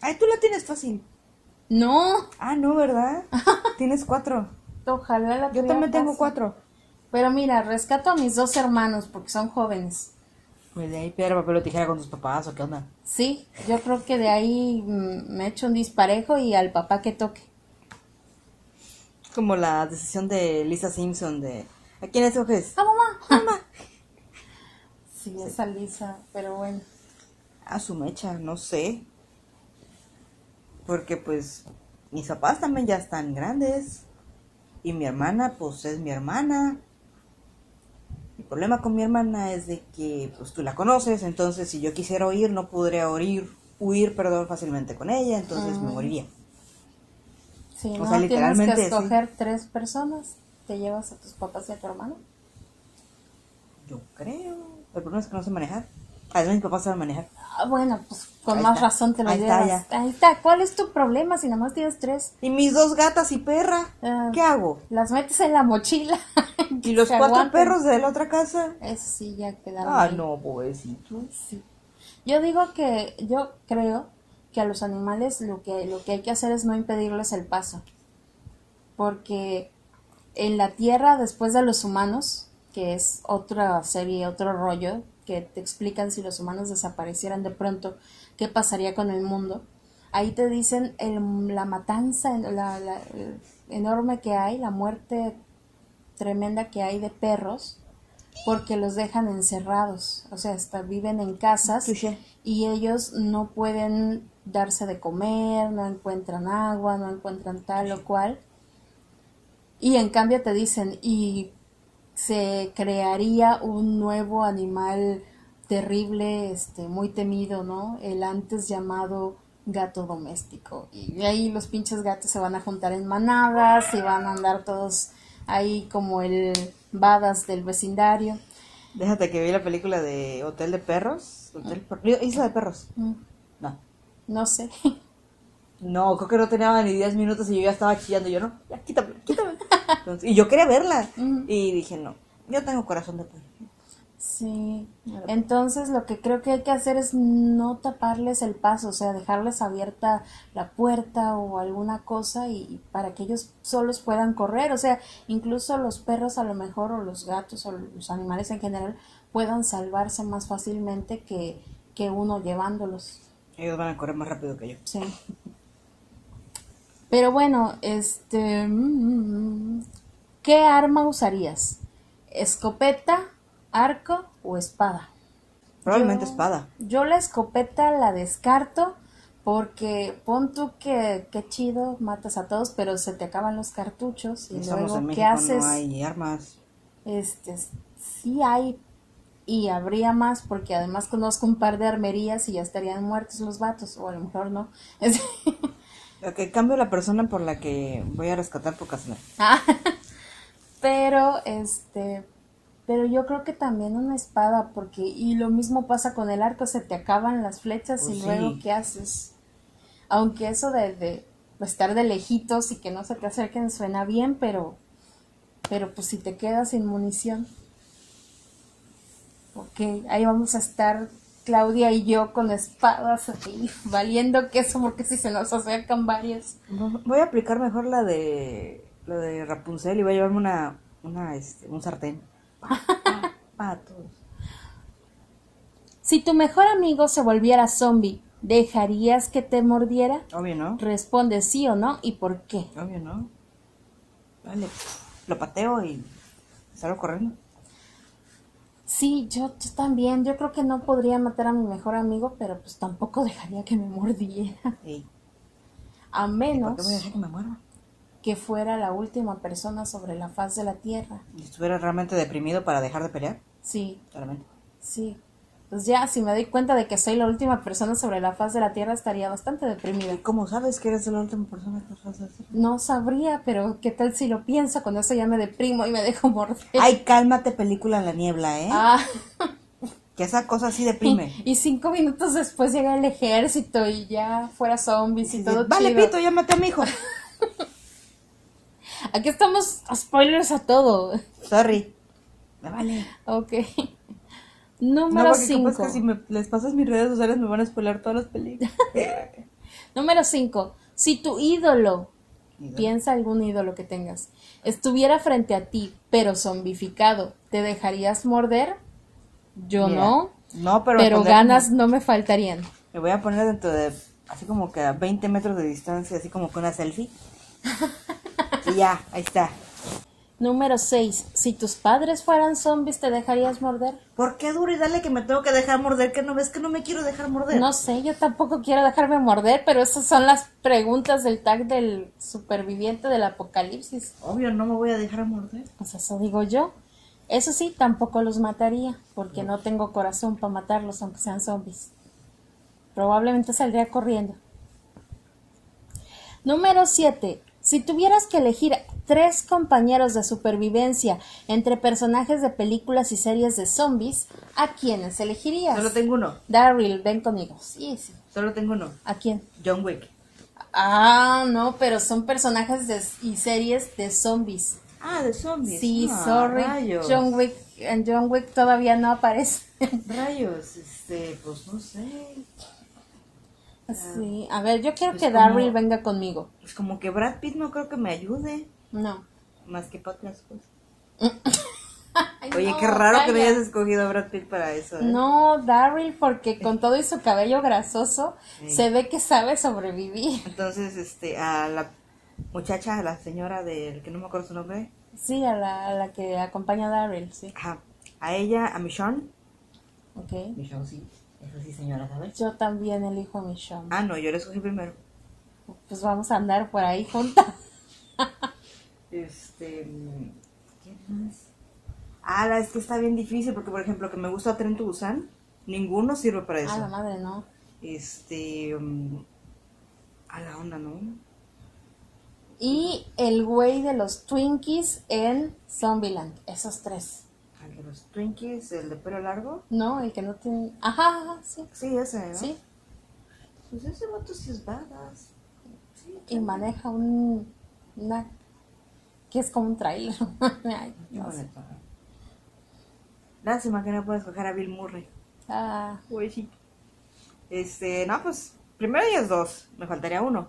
Ay, tú la tienes fácil.
No,
Ah, no, ¿verdad? [LAUGHS] tienes cuatro.
ojalá la
Yo también tengo
fácil.
cuatro.
Pero mira, rescato a mis dos hermanos porque son jóvenes.
Pues de ahí piedra, papel o tijera con tus papás o qué onda.
Sí, yo creo que de ahí mm, me echo un disparejo y al papá que toque.
Como la decisión de Lisa Simpson de... ¿A quién escoges?
¡Ah, mamá! ¡Mamá! [LAUGHS] Sí, esa Lisa, pero bueno.
A su mecha, no sé. Porque pues mis papás también ya están grandes. Y mi hermana, pues es mi hermana. El problema con mi hermana es de que pues tú la conoces, entonces si yo quisiera huir no podría huir, huir, perdón, fácilmente con ella, entonces me moriría.
Sí,
O
no
sea,
tienes que
sí.
escoger tres personas, te llevas a tus papás y a tu hermano.
Yo creo. El problema es que no sé manejar. Además, mis papás saben manejar.
Ah, bueno, pues con
Ahí
más
está.
razón te lo
Ahí está,
llevas. Ahí está, ¿cuál es tu problema si nada más tienes tres?
Y mis dos gatas y perra.
Ah.
¿Qué hago?
Las metes en la mochila. [LAUGHS]
¿Y los cuatro
aguanten.
perros de la otra casa?
Eso sí, ya quedaron
Ah,
ahí.
no, pobrecito.
Sí. Yo digo que, yo creo que a los animales lo que, lo que hay que hacer es no impedirles el paso. Porque en la Tierra, después de los humanos, que es otra serie, otro rollo, que te explican si los humanos desaparecieran de pronto, qué pasaría con el mundo. Ahí te dicen el- la matanza la, la- el enorme que hay, la muerte tremenda que hay de perros, porque los dejan encerrados, o sea, hasta viven en casas y ellos no pueden darse de comer, no encuentran agua, no encuentran tal o cual. Y en cambio te dicen, y se crearía un nuevo animal terrible, este, muy temido, ¿no? El antes llamado gato doméstico. Y ahí los pinches gatos se van a juntar en manadas y van a andar todos ahí como el badas del vecindario.
Déjate que vi la película de Hotel de Perros. Hotel digo, Isla de Perros.
Mm,
No.
Sé.
No, creo que no tenía ni 10 minutos y yo ya estaba chillando. Yo no, ya quítame, quítame. [LAUGHS] Entonces, y yo quería verla. Y dije, no, yo tengo corazón de pollo.
Sí, entonces lo que creo que hay que hacer es no taparles el paso, o sea, dejarles abierta la puerta o alguna cosa y para que ellos solos puedan correr, o sea, incluso los perros a lo mejor o los gatos o los animales en general puedan salvarse más fácilmente que, que uno llevándolos.
Ellos van a correr más rápido que yo.
Sí. Pero bueno, este, mm, ¿qué arma usarías? ¿Escopeta, arco o espada?
Probablemente
Yo-
espada.
Yo la escopeta la descarto porque pon tú que, que chido, matas a todos, pero se te acaban los cartuchos y luego ¿qué
México,
haces?
no hay armas.
Este, sí hay y habría más porque además conozco un par de armerías y ya estarían muertos los vatos o a lo mejor no. [LAUGHS]
Ok, cambio la persona por la que voy a rescatar por casualidad.
Ah, [LAUGHS] pero este pero yo creo que también una espada porque y lo mismo pasa con el arco se te acaban las flechas
Pues
y
sí.
luego qué haces aunque eso de, de estar de lejitos y que no se te acerquen suena bien pero pero pues si te quedas sin munición ok ahí vamos a estar Claudia y yo con espadas ahí, valiendo queso porque si se nos acercan varias
Voy a aplicar mejor la de la de Rapunzel y voy a llevarme una, una este, un sartén. [LAUGHS] Para todos.
Si tu mejor amigo se volviera zombie, ¿dejarías que te mordiera?
Obvio, ¿no?
Responde sí o no y por qué.
Obvio, ¿no? Vale, lo pateo y salgo corriendo.
Sí, yo, yo también. Yo creo que no podría matar a mi mejor amigo, pero pues tampoco [LAUGHS] dejaría que me mordiera.
¿Y
A
por
menos
qué voy a dejar que me muera?
que fuera la última persona sobre la faz de la tierra.
Y estuviera realmente deprimido para dejar de pelear,
Sí,
claramente.
sí. Pues ya, si me doy cuenta de que soy la última persona sobre la faz de la tierra, estaría bastante deprimida.
¿Y cómo sabes que eres la última persona que vas a hacer?
No sabría, pero ¿qué tal si lo pienso? Con eso ya me deprimo y me dejo morder.
Ay, cálmate, película en la niebla, ¿eh?
Ah. [LAUGHS]
Que esa cosa así deprime. [LAUGHS]
Y cinco minutos después llega el ejército y ya fuera zombies y
Sí,
todo
sí. Vale,
chido.
pito, ya maté a mi hijo. [LAUGHS]
Aquí estamos a spoilers a todo.
Sorry. Me vale.
Ok.
No,
Número
porque capaz
5.
que si me, les pasas mis redes sociales me van a spoiler todas las películas. [LAUGHS]
Número 5. Si tu ídolo,
Ídolo.
piensa algún ídolo que tengas, estuviera frente a ti, pero zombificado, ¿te dejarías morder? Yo
Mira,
no,
No, pero,
pero ganas
como-
no me faltarían.
Me voy a poner dentro de, así como que a 20 metros de distancia, así como con una selfie. [LAUGHS] y ya, ahí está.
Número 6. Si tus padres fueran zombies, ¿te dejarías morder?
¿Por qué duro y dale que me tengo que dejar morder? Que no ves que no me quiero dejar morder.
No sé, yo tampoco quiero dejarme morder, pero esas son las preguntas del tag del superviviente del apocalipsis.
Obvio, no me voy a dejar morder.
Pues eso digo yo. Eso sí, tampoco los mataría, porque no tengo corazón para matarlos, aunque sean zombies. Probablemente saldría corriendo. Número 7. Si tuvieras que elegir tres compañeros de supervivencia entre personajes de películas y series de zombies, ¿a quiénes elegirías?
Solo tengo uno.
Daryl, ven conmigo. Sí, sí.
Solo tengo uno.
¿A quién?
John Wick.
Ah, no, pero son personajes de- y series de zombies.
Ah, de zombies.
Sí,
Ah,
sorry.
Rayos.
John Wick, en John Wick todavía no aparece.
Rayos, este, pues no sé.
Sí, a ver, yo quiero
Pues
que Daryl venga conmigo.
Pues como que Brad Pitt no creo que me ayude.
No.
Más que para otras cosas.
Ay,
Oye,
no,
qué raro que me
calla.
hayas escogido a Brad Pitt para eso. ¿eh?
No, Daryl, porque con todo y su cabello grasoso,
Sí.
se ve que sabe sobrevivir.
Entonces, este, a la muchacha, a la señora del que no me acuerdo su nombre.
Sí, a la, a la que acompaña a Daryl, sí.
Ajá. A ella, a Michonne.
Ok.
Michonne, sí. Eso sí, señora, ¿sabes?
Yo también elijo a Michonne.
Ah, no, yo la escogí primero.
Pues vamos a andar por ahí juntas. [LAUGHS]
Este. ¿Quién más? Ah, la- es que está bien difícil porque, por ejemplo, que me gusta Tren to Busan, ninguno sirve para eso.
Ah, la madre, no.
Este. mm, a la onda, ¿no?
Y el güey de los Twinkies en Zombieland. Esos tres.
Los Twinkies, el de pelo largo.
No, el que no tiene. Ajá, ajá, sí.
Sí, ese, ¿no?
Sí.
Pues ese vato sí es badass. Sí,
Y maneja un. Una. que es como un trailer. [LAUGHS] Ay,
no,
no sé.
Lástima que no puedes escoger a Bill Murray.
Ah,
Güey, sí. Este, no, pues. Primero ellos dos. Me faltaría uno.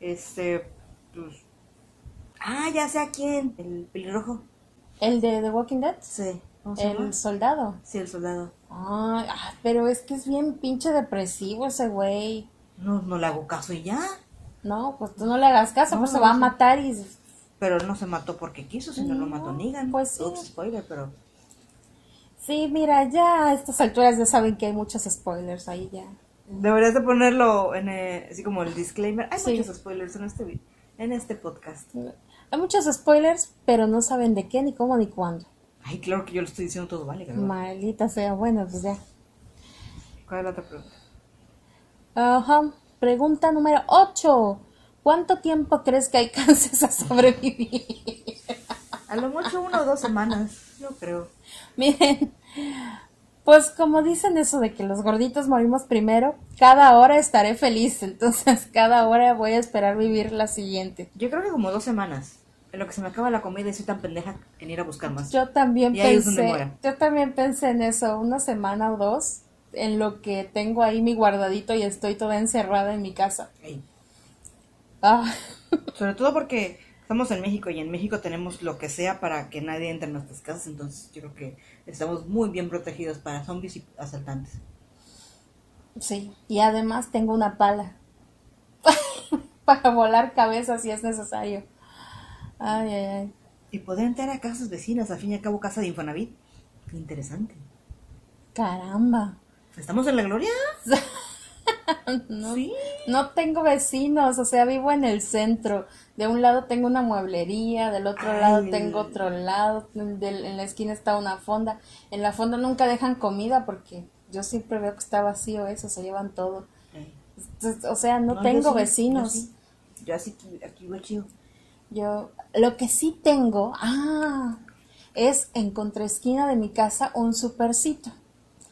Este, pues. Ah, ya sé a quién. El pelirrojo.
El de The Walking Dead.
Sí. ¿Cómo se llama?
El soldado.
Sí, el soldado.
Ay, ah, pero es que es bien pinche depresivo ese güey.
No, no le hago caso y ya.
No, pues tú no le hagas caso,
No,
pues se
no,
va a matar y...
Pero no se mató porque quiso, sino lo
No,
mató Negan.
pues sí.
Ups, spoiler, pero.
Sí, mira, ya a estas alturas ya saben que hay muchos spoilers ahí ya.
Deberías de ponerlo en eh, así como el disclaimer. Hay
Sí.
muchos spoilers en este en este podcast.
Hay muchos spoilers, pero no saben de qué, ni cómo, ni cuándo.
Ay, claro que yo lo estoy diciendo todo, vale, ¿verdad?
Maldita sea, bueno, pues ya.
¿Cuál es la otra pregunta?
Ajá. Pregunta número 8. ¿Cuánto tiempo crees que alcances a sobrevivir?
A lo mucho una o dos semanas, yo creo.
Miren, pues como dicen eso de que los gorditos morimos primero, cada hora estaré feliz, entonces cada hora voy a esperar vivir la siguiente.
Yo creo que como dos semanas. En lo que se me acaba la comida y soy tan pendeja en ir a buscar más.
Yo también
Y ahí es donde
pensé, yo también pensé en eso, una semana o dos, en lo que tengo ahí mi guardadito y estoy toda encerrada en mi casa. Ah, [LAUGHS]
Sobre todo porque estamos en México y en México tenemos lo que sea para que nadie entre en nuestras casas. Entonces yo creo que estamos muy bien protegidos para zombies y asaltantes.
sí, y además tengo una pala [LAUGHS] para volar cabezas si es necesario. Ay, ay, ay.
Y poder entrar a casas vecinas, al fin y al cabo casa de Infonavit. Qué interesante.
Caramba.
¿Estamos en la gloria? [LAUGHS]
No,
Sí.
no tengo vecinos, o sea, vivo en el centro. De un lado tengo una mueblería, del otro
Ay.
lado tengo otro lado, en la esquina está una fonda. En la fonda nunca dejan comida porque yo siempre veo que está vacío eso, se llevan todo. O sea, no,
yo
tengo
sí,
vecinos.
Yo, sí. Yo así aquí voy chido.
Yo, lo que sí tengo, ah, es en contraesquina de mi casa un supercito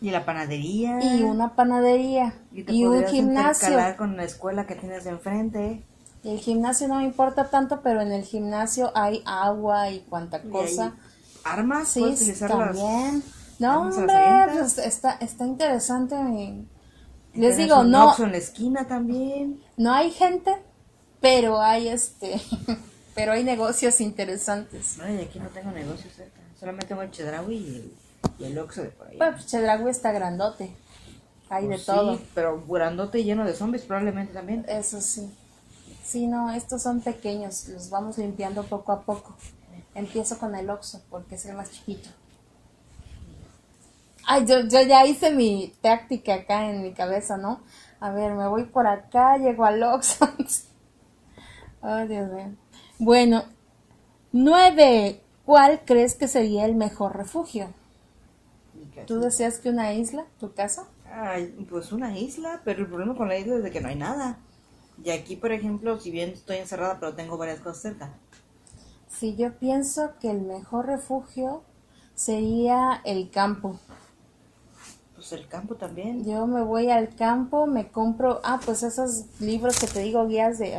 Y la panadería.
y una panadería
Y te
y un gimnasio.
con la escuela que tienes de enfrente.
Y el gimnasio no me importa tanto, pero en el gimnasio hay agua y cuanta cosa.
armas,
Sí, también. No, hombre, pues está, está interesante. mi- Les digo, no,
en la esquina también.
no hay gente, pero hay este, [LAUGHS] pero hay negocios interesantes.
No, y aquí no tengo negocio cerca. Solamente tengo el Chedraui y el, y el Oxxo de por ahí.
Pues Chedraui está grandote. Hay de
Pues
todo.
Sí, pero grandote y lleno de zombies probablemente también.
Eso sí. Sí, no, estos son pequeños, los vamos limpiando poco a poco. Empiezo con el Oxxo porque es el más chiquito. Ay, yo, yo ya hice mi táctica acá en mi cabeza, ¿no? A ver, me voy por acá, llego al Oxxo. [LAUGHS] Ay, Dios mío. Bueno, nueve. ¿Cuál crees que sería el mejor refugio? ¿Tú decías que una isla, tu casa?
Ay, pues una isla, pero el problema con la isla es de que no hay nada. Y aquí, por ejemplo, si bien estoy encerrada, pero tengo varias cosas cerca.
Sí, yo pienso que el mejor refugio sería el campo.
Pues el campo también.
Yo me voy al campo, me compro, ah, pues esos libros que te digo, guías de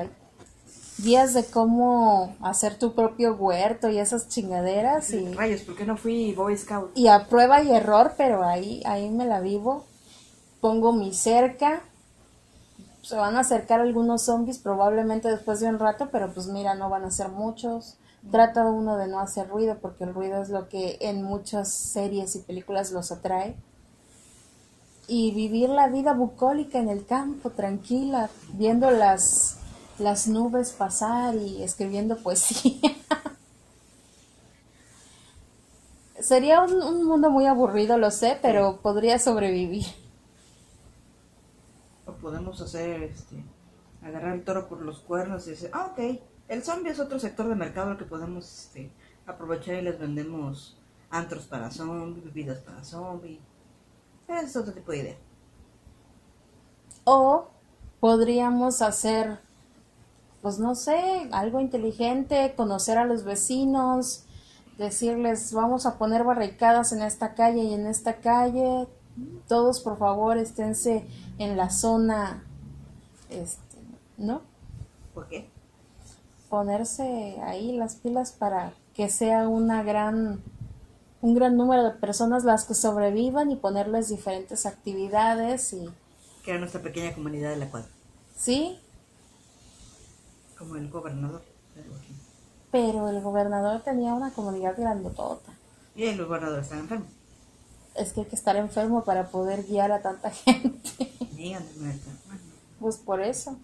guías de cómo hacer tu propio huerto y esas chingaderas y,
Rayos, ¿por qué no fui Boy Scout?
y a prueba y error, pero ahí ahí me la vivo. Pongo mi cerca. Se van a acercar algunos zombies probablemente después de un rato, pero pues mira, no van a ser muchos. Trata uno de no hacer ruido porque el ruido es lo que en muchas series y películas los atrae. Y vivir la vida bucólica en el campo, tranquila, viendo las, las nubes pasar y escribiendo poesía. [LAUGHS] Sería un, un mundo muy aburrido, lo sé, pero podría sobrevivir.
O podemos hacer, este, agarrar el toro por los cuernos y decir, ah, ok, el zombie es otro sector de mercado al que podemos este, aprovechar y les vendemos antros para zombie, bebidas para zombie. Es otro tipo de idea.
O podríamos hacer, pues no sé, algo inteligente, conocer a los vecinos, decirles, vamos a poner barricadas en esta calle y en esta calle. Todos, por favor, esténse en la zona, este, ¿no?
¿Por qué?
Ponerse ahí las pilas para que sea una gran, un gran número de personas las que sobrevivan y ponerles diferentes actividades y,
Que era nuestra pequeña comunidad de la cual,
sí,
como el gobernador.
pero el gobernador tenía una comunidad grandotota.
Y el gobernador está enfermo.
Es que hay que estar enfermo para poder guiar a tanta [LAUGHS] gente. Pues por eso.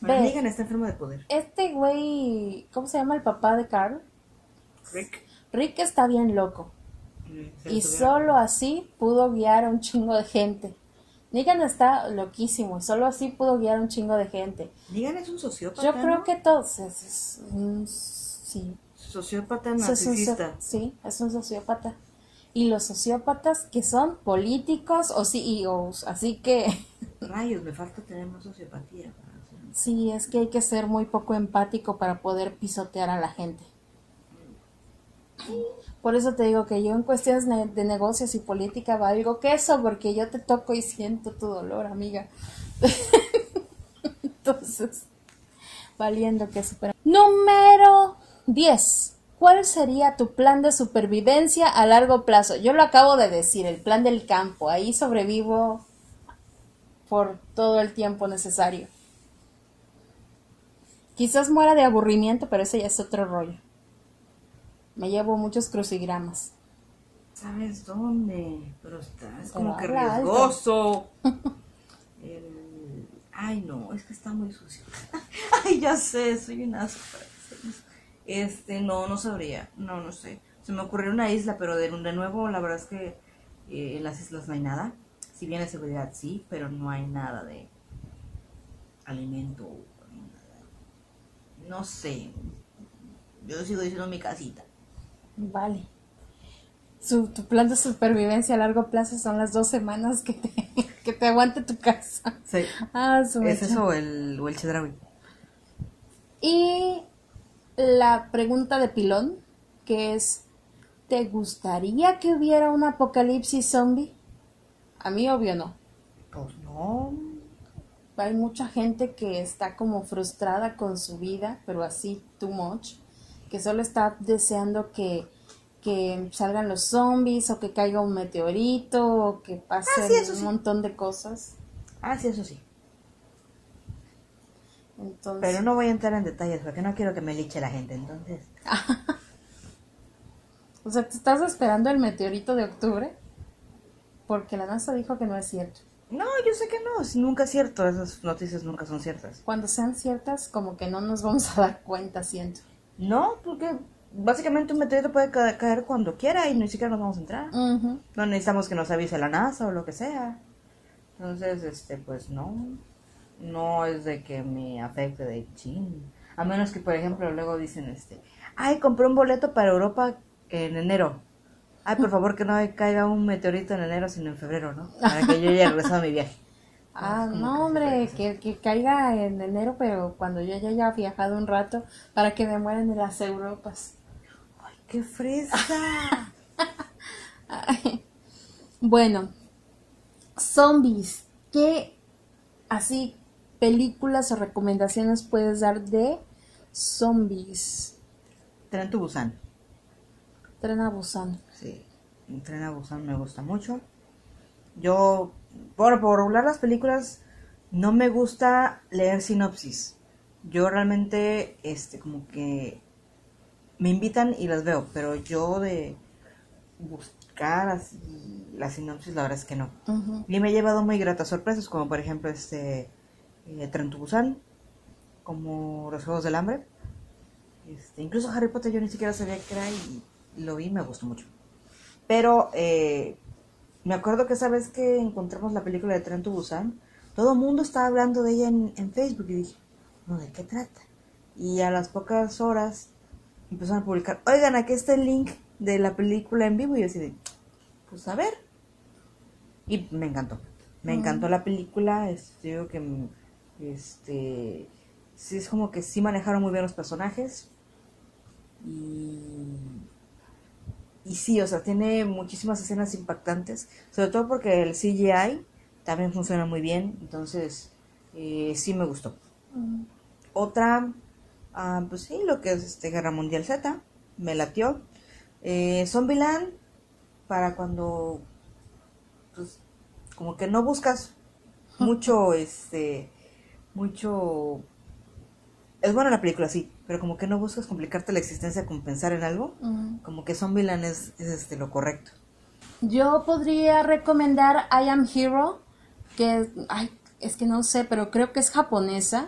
Negan está enfermo de poder.
Este güey, ¿cómo se llama el papá de Carl?
Rick.
Rick está bien loco. Y solo así pudo guiar a un chingo de gente. Negan está loquísimo y solo así pudo guiar a un chingo de gente.
Negan es un sociópata.
Yo creo
¿no?
que todos es, es un- sí,
Sociópata
es un
narcisista.
sí, es un sociópata. Y los sociópatas que son políticos o CEOs, así que [LAUGHS]
Rayos, me falta tener más sociopatía.
sí, es que hay que ser muy poco empático para poder pisotear a la gente. Por eso te digo que yo en cuestiones ne- de negocios y política valgo queso porque yo te toco y siento tu dolor, amiga. [LAUGHS] Entonces, valiendo. Pero... Número 10. ¿Cuál sería tu plan de supervivencia a largo plazo? Yo lo acabo de decir, el plan del campo. Ahí sobrevivo por todo el tiempo necesario. Quizás muera de aburrimiento, pero ese ya es otro rollo. Me llevo muchos crucigramas.
¿Sabes dónde? Pero está, es como que riesgoso. [LAUGHS] El- Ay, no, es que está muy sucio. [LAUGHS] Ay, ya sé, soy un asco. Este, no, no sabría. No, no sé. Se me ocurrió una isla, pero de, de nuevo, la verdad es que eh, en las islas no hay nada. Si bien de seguridad sí, pero no hay nada de alimento. No sé. Yo sigo diciendo mi casita.
Vale. Su, tu plan de supervivencia a largo plazo son las dos semanas que te, [LAUGHS] que te aguante tu casa.
Sí.
Ah, su
¿Es eso o el, o el chedraui?
Y la pregunta de pilón, que es, ¿te gustaría que hubiera un apocalipsis zombie? A mí obvio no.
Pues no.
Hay mucha gente que está como frustrada con su vida, pero así too much, que solo está deseando que, que salgan los zombies o que caiga un meteorito o que pasen
Ah, sí,
un
sí.
montón de cosas.
Ah, sí, eso sí.
Entonces,
Pero no voy a entrar en detalles porque no quiero que me liche la gente. Entonces, [LAUGHS]
o sea, ¿te estás esperando el meteorito de octubre? Porque la NASA dijo que no es cierto.
no, yo sé que no. Nunca es cierto. Esas noticias nunca son ciertas.
Cuando sean ciertas, como que no nos vamos a dar cuenta, siento.
No, porque básicamente un meteorito puede ca- caer cuando quiera y ni siquiera nos vamos a entrar. No necesitamos que nos avise la NASA o lo que sea. Entonces, este, pues no. No es de que me afecte de chin. A menos que, por ejemplo, luego dicen, este, ay, compré un boleto para Europa en enero. Ay, por favor, que no caiga un meteorito en enero, sino en febrero, ¿no? Para que yo haya regresado a mi viaje.
Ah, no, hombre, que, que caiga en enero, pero cuando yo ya haya viajado un rato para que me mueran en las Europas.
¡Ay, qué fresa! [LAUGHS]
Bueno, zombies. ¿Qué así películas o recomendaciones puedes dar de zombies?
Tren to Busan.
Tren a Busan.
Sí, Tren a Busan me gusta mucho. Yo, por, por regular las películas, no me gusta leer sinopsis. Yo realmente, este, como que me invitan y las veo, pero yo de buscar así la sinopsis, la verdad es que no. Y me he llevado muy gratas sorpresas, como por ejemplo este eh, Tren Busan, como Los Juegos del Hambre. Este, incluso Harry Potter yo ni siquiera sabía que era y lo vi y me gustó mucho. Pero eh, me acuerdo que esa vez que encontramos la película de Tren to Busan, todo el mundo estaba hablando de ella en, en Facebook y dije, no, ¿de qué trata? Y a las pocas horas empezaron a publicar, oigan, aquí está el link de la película en vivo y yo así de, pues a ver. Y me encantó. Me encantó la película. Este, digo que este sí es como que sí manejaron muy bien los personajes. Y y sí, o sea, tiene muchísimas escenas impactantes, sobre todo porque el CGI también funciona muy bien, entonces eh, sí me gustó.
Mm.
Otra, ah, pues sí, lo que es este Guerra Mundial Z, me latió. Eh, Zombieland, para cuando, pues, como que no buscas [LAUGHS] mucho, este, mucho... Es buena la película, sí, pero como que no buscas complicarte la existencia con pensar en algo,
Ujú.
como que Zombieland es, es este, lo correcto.
Yo podría recomendar I Am Hero, que ay, es que no sé, pero creo que es japonesa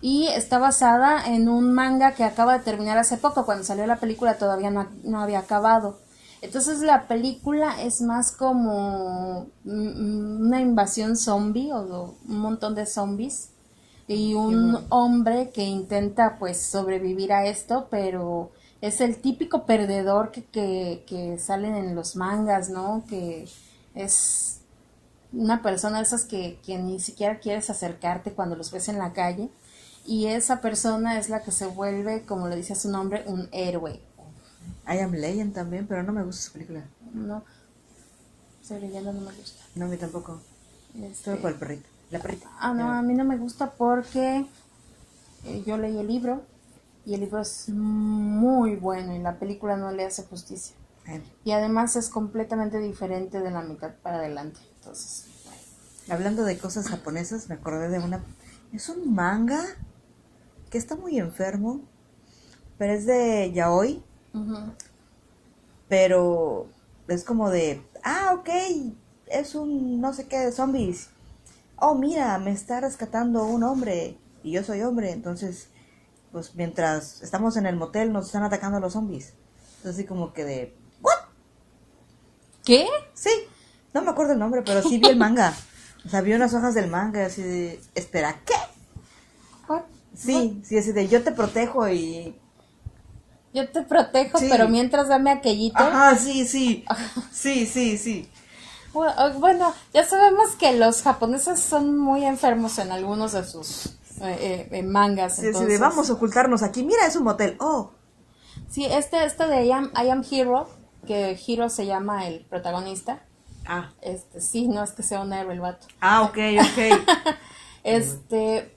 y está basada en un manga que acaba de terminar hace poco, cuando salió la película todavía no, no había acabado. Entonces la película es más como mm, una invasión zombie o un montón de zombies y un hombre que intenta pues sobrevivir a esto, pero es el típico perdedor que, que, que salen en los mangas, ¿no? Que es una persona de esas que, que ni siquiera quieres acercarte cuando los ves en la calle. Y esa persona es la que se vuelve, como le dice su nombre, un héroe.
I Am Legend también, pero no me gusta esa película.
No, esa leyenda no me gusta.
No, a mí tampoco.
Este,
Solo por el perrito. La perrita.
Ah, no, a mí no me gusta porque eh, yo leí el libro y el libro es muy bueno y la película no le hace justicia. Y además es completamente diferente de la mitad para adelante. Entonces,
Hablando de cosas japonesas, me acordé de una... Es un manga que está muy enfermo, pero es de yaoi, pero es como de, ah, ok, es un no sé qué de zombies. Oh, mira, me está rescatando un hombre y yo soy hombre, entonces, pues mientras estamos en el motel nos están atacando los zombies. Entonces, así como que de, ¿what?
¿Qué?
Sí, no me acuerdo el nombre, pero sí vi el manga. O sea, vi unas hojas del manga así de, espera, ¿qué?
What?
Sí, sí, así de, yo te protejo y...
Yo te protejo,
Sí.
pero mientras dame aquellito.
Ajá, sí, sí, [LAUGHS] sí, sí, sí.
Bu- Bueno, ya sabemos que los japoneses son muy enfermos en algunos de sus eh, eh, eh, mangas.
Sí,
entonces-
vamos a ocultarnos aquí, mira, es un motel. Oh,
Sí, este, este de I am, I Am Hero, que Hero se llama el protagonista.
ah,
Este, sí, no es que sea un héroe el vato.
ah, ok, ok. [LAUGHS]
Este,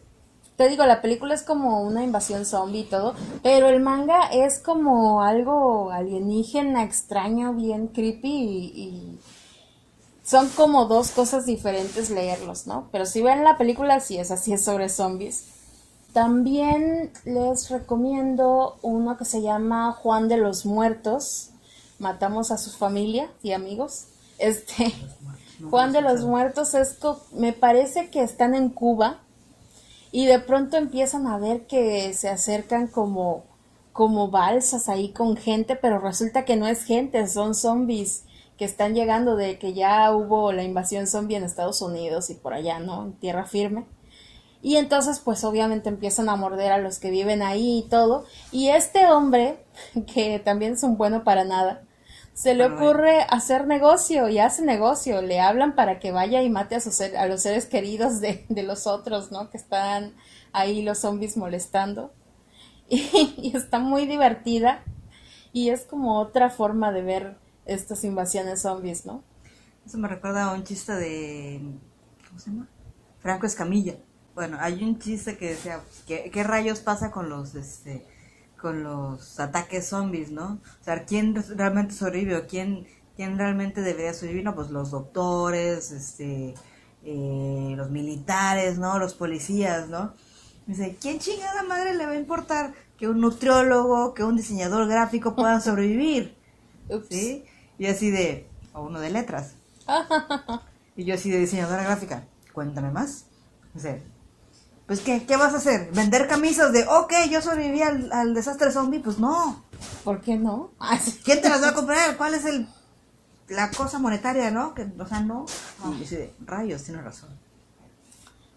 te digo, la película es como una invasión zombie y todo, pero el manga es como algo alienígena, extraño, bien creepy y, y son como dos cosas diferentes leerlos, ¿no? Pero si ven la película, sí es así, es sobre zombies. También les recomiendo uno que se llama Juan de los Muertos. Matamos a su familia y amigos. Este, Juan de los [LAUGHS] Muertos es, me parece que están en Cuba y de pronto empiezan a ver que se acercan como, como balsas ahí con gente, pero resulta que no es gente, son zombies que están llegando de que ya hubo la invasión zombie en Estados Unidos y por allá, ¿no? En tierra firme. Y entonces, pues obviamente empiezan a morder a los que viven ahí y todo. Y este hombre, [LAUGHS] que también es un bueno para nada, se le ocurre hacer negocio y hace negocio. Le hablan para que vaya y mate a, sus, a los seres queridos de, de los otros, ¿no? Que están ahí los zombies molestando. [LAUGHS] Y, y está muy divertida. Y es como otra forma de ver estas invasiones zombies, ¿no?
Eso me recuerda a un chiste de. ¿Cómo se llama? Franco Escamilla. Bueno, hay un chiste que decía: pues, ¿qué, qué rayos pasa con los este con los ataques zombies, no? O sea, ¿quién realmente sobrevive o quién, quién realmente debería sobrevivir? No, pues los doctores, este, eh, los militares, ¿no? Los policías, ¿no? Dice, ¿quién chingada madre le va a importar que un nutriólogo, que un diseñador gráfico puedan sobrevivir? [LAUGHS]
Ups.
¿Sí? Y así de, o uno de letras. [LAUGHS] Y yo así de diseñadora gráfica, cuéntame más. Dice, pues ¿qué, ¿qué vas a hacer? ¿Vender camisas de, ok, yo sobreviví al, al desastre zombie? Pues no.
¿Por qué no? [LAUGHS]
¿Quién te las va a comprar? ¿Cuál es el la cosa monetaria, no? Que, o sea, no. Y yo así de, rayos, tiene razón.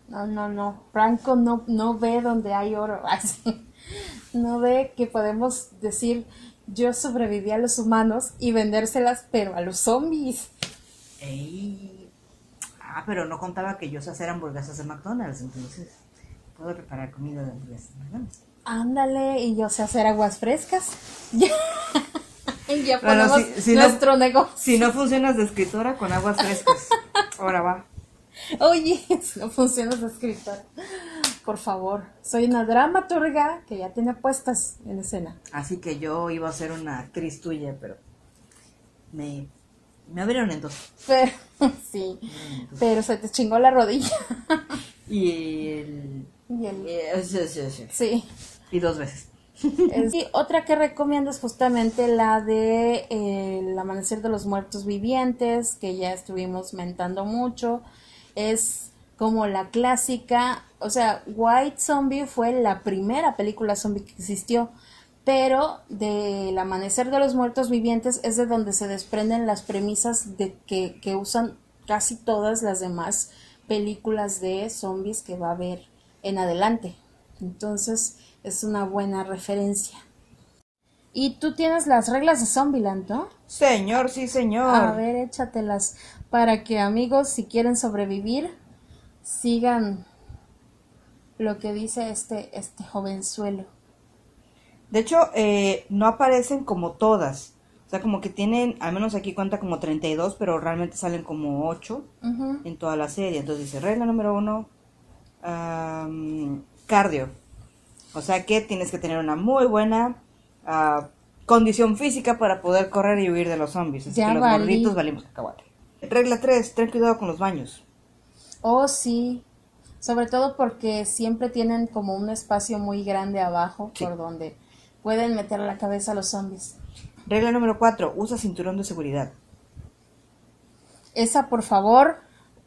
No, no, no. Franco no, no ve donde hay oro. [LAUGHS] No ve que podemos decir yo sobreviví a los humanos y vendérselas, pero a los zombies.
Ey. Ah, pero no contaba que yo sé hacer hamburguesas de McDonald's, entonces puedo preparar comida de hamburguesas de McDonald's.
Ándale, y yo sé hacer aguas frescas. [LAUGHS] Ya,
Bueno,
ponemos
si- si no-
nuestro negocio.
Si no funcionas de escritora, con aguas frescas. [LAUGHS] Ahora va.
Oye, si no funcionas de escritor. Por favor, soy una dramaturga que ya tiene puestas en escena.
Así que yo iba a ser una actriz tuya, pero me, me abrieron en dos.
Pero, [LAUGHS] sí, pero se te chingó la rodilla. [LAUGHS]
Y el...
Y el-
eh, sí, sí, sí.
sí.
Y dos veces. [LAUGHS]
Es- y otra que recomiendo es justamente la de eh, El Amanecer de los Muertos Vivientes, que ya estuvimos mentando mucho. Es como la clásica, o sea, White Zombie fue la primera película zombie que existió, pero de El Amanecer de los Muertos Vivientes es de donde se desprenden las premisas de que, que usan casi todas las demás películas de zombies que va a haber en adelante. Entonces es una buena referencia. Y tú tienes las reglas de Zombieland, ¿no?
Señor, sí, señor.
A ver, échatelas para que amigos, si quieren sobrevivir, sigan lo que dice este, este jovenzuelo.
De hecho, eh, no aparecen como todas. O sea, como que tienen, al menos aquí cuenta como 32, pero realmente salen como 8
Ujú.
en toda la serie. Entonces dice, regla número uno, cardio. O sea que tienes que tener una muy buena ah, condición física para poder correr y huir de los zombies. Así
Ya
que los
valí.
gorditos valimos cacahuate. Regla 3, ten cuidado con los baños.
Oh, sí. Sobre todo porque siempre tienen como un espacio muy grande abajo
Sí.
por donde pueden meter la cabeza a los zombies.
Regla número 4, usa cinturón de seguridad.
Esa, por favor,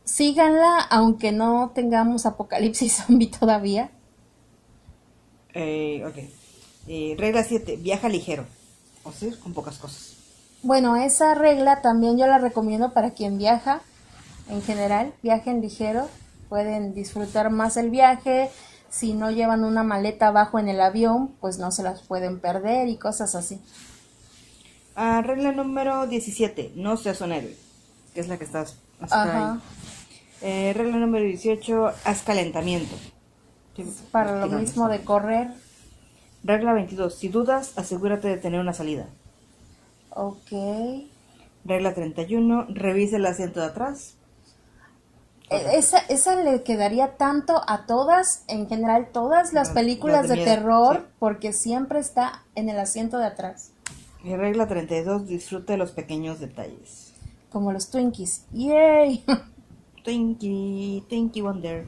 síganla, aunque no tengamos apocalipsis [LAUGHS] zombie todavía.
Eh, ok. Eh, regla 7, viaja ligero. O sea, con pocas cosas.
Bueno, esa regla también yo la recomiendo para quien viaja en general, viajen ligero, pueden disfrutar más el viaje, si no llevan una maleta abajo en el avión, pues no se las pueden perder y cosas así.
Ah, regla número 17, no seas un héroe. Que es la que estás hasta
Ajá.
ahí. Eh, regla número 18, haz calentamiento.
Para lo mismo de correr,
Regla 22, si dudas, asegúrate de tener una salida.
ok.
Regla 31, revise el asiento de atrás.
E- Esa, esa le quedaría tanto a todas, en general, todas las
Las-
películas
las
de,
miedo,
terror,
sí.
porque siempre está en el asiento de atrás,
Y regla 32, disfruta de los pequeños detalles.
como los Twinkies. ¡Yay! [LAUGHS]
Twinkie, Twinkie Wonder.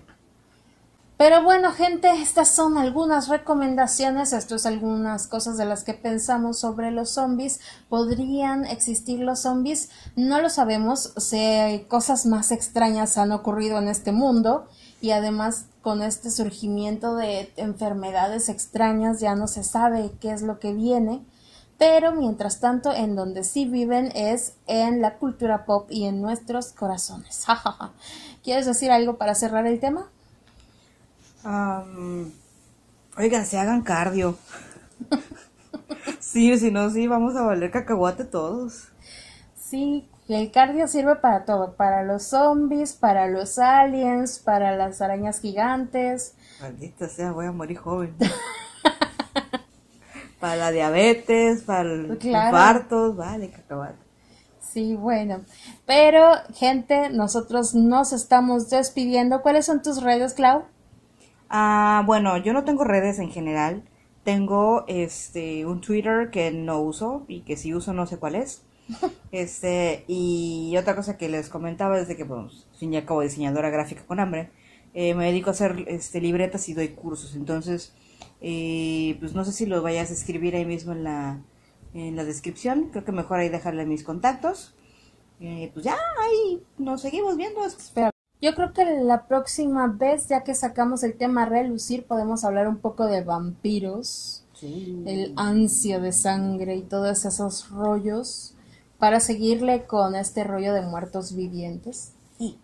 Pero bueno, gente, estas son algunas recomendaciones, esto es algunas cosas de las que pensamos sobre los zombies. ¿Podrían existir los zombies? No lo sabemos, sé, cosas más extrañas han ocurrido en este mundo y además con este surgimiento de enfermedades extrañas ya no se sabe qué es lo que viene. Pero mientras tanto, en donde sí viven es en la cultura pop y en nuestros corazones. [LAUGHS] ¿Quieres decir algo para cerrar el tema?
Am, oigan, se hagan cardio. [LAUGHS] sí, si no, sí, vamos a valer cacahuate todos.
Sí, el cardio sirve para todo, para los zombies, para los aliens, para las arañas gigantes.
Maldita sea, voy a morir joven. [LAUGHS] para la diabetes, para los
Claro.
infartos, vale, cacahuate.
Sí, bueno. Pero, gente, nosotros nos estamos despidiendo. ¿Cuáles son tus redes, Clau?
Ah, bueno, yo no tengo redes en general. Tengo este un Twitter que no uso y que si uso no sé cuál es. [LAUGHS] Este, y otra cosa que les comentaba es de que, pues, fin y al cabo, diseñadora gráfica con hambre, eh, me dedico a hacer este, libretas y doy cursos. Entonces, eh, pues no sé si lo vayas a escribir ahí mismo en la, en la descripción. Creo que mejor ahí dejarle mis contactos. Eh, pues ya, ahí nos seguimos viendo.
Espera. Yo creo que la próxima vez, ya que sacamos el tema relucir, podemos hablar un poco de vampiros,
Sí.
el ansia de sangre y todos esos rollos para seguirle con este rollo de muertos vivientes. Y,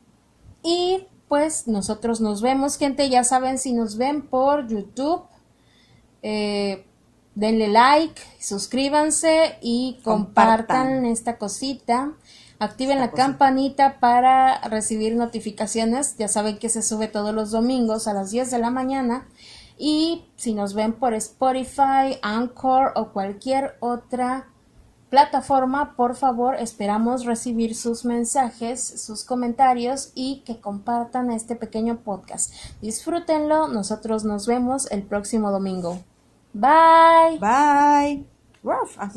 y pues nosotros nos vemos, gente, ya saben si nos ven por YouTube, eh, denle like, suscríbanse y compartan,
Compartan.
esta cosita. Activen la campanita para recibir notificaciones. Ya saben que se sube todos los domingos a las 10 de la mañana. Y si nos ven por Spotify, Anchor o cualquier otra plataforma, por favor, esperamos recibir sus mensajes, sus comentarios y que compartan este pequeño podcast. Disfrútenlo. Nosotros nos vemos el próximo domingo. Bye.
Bye.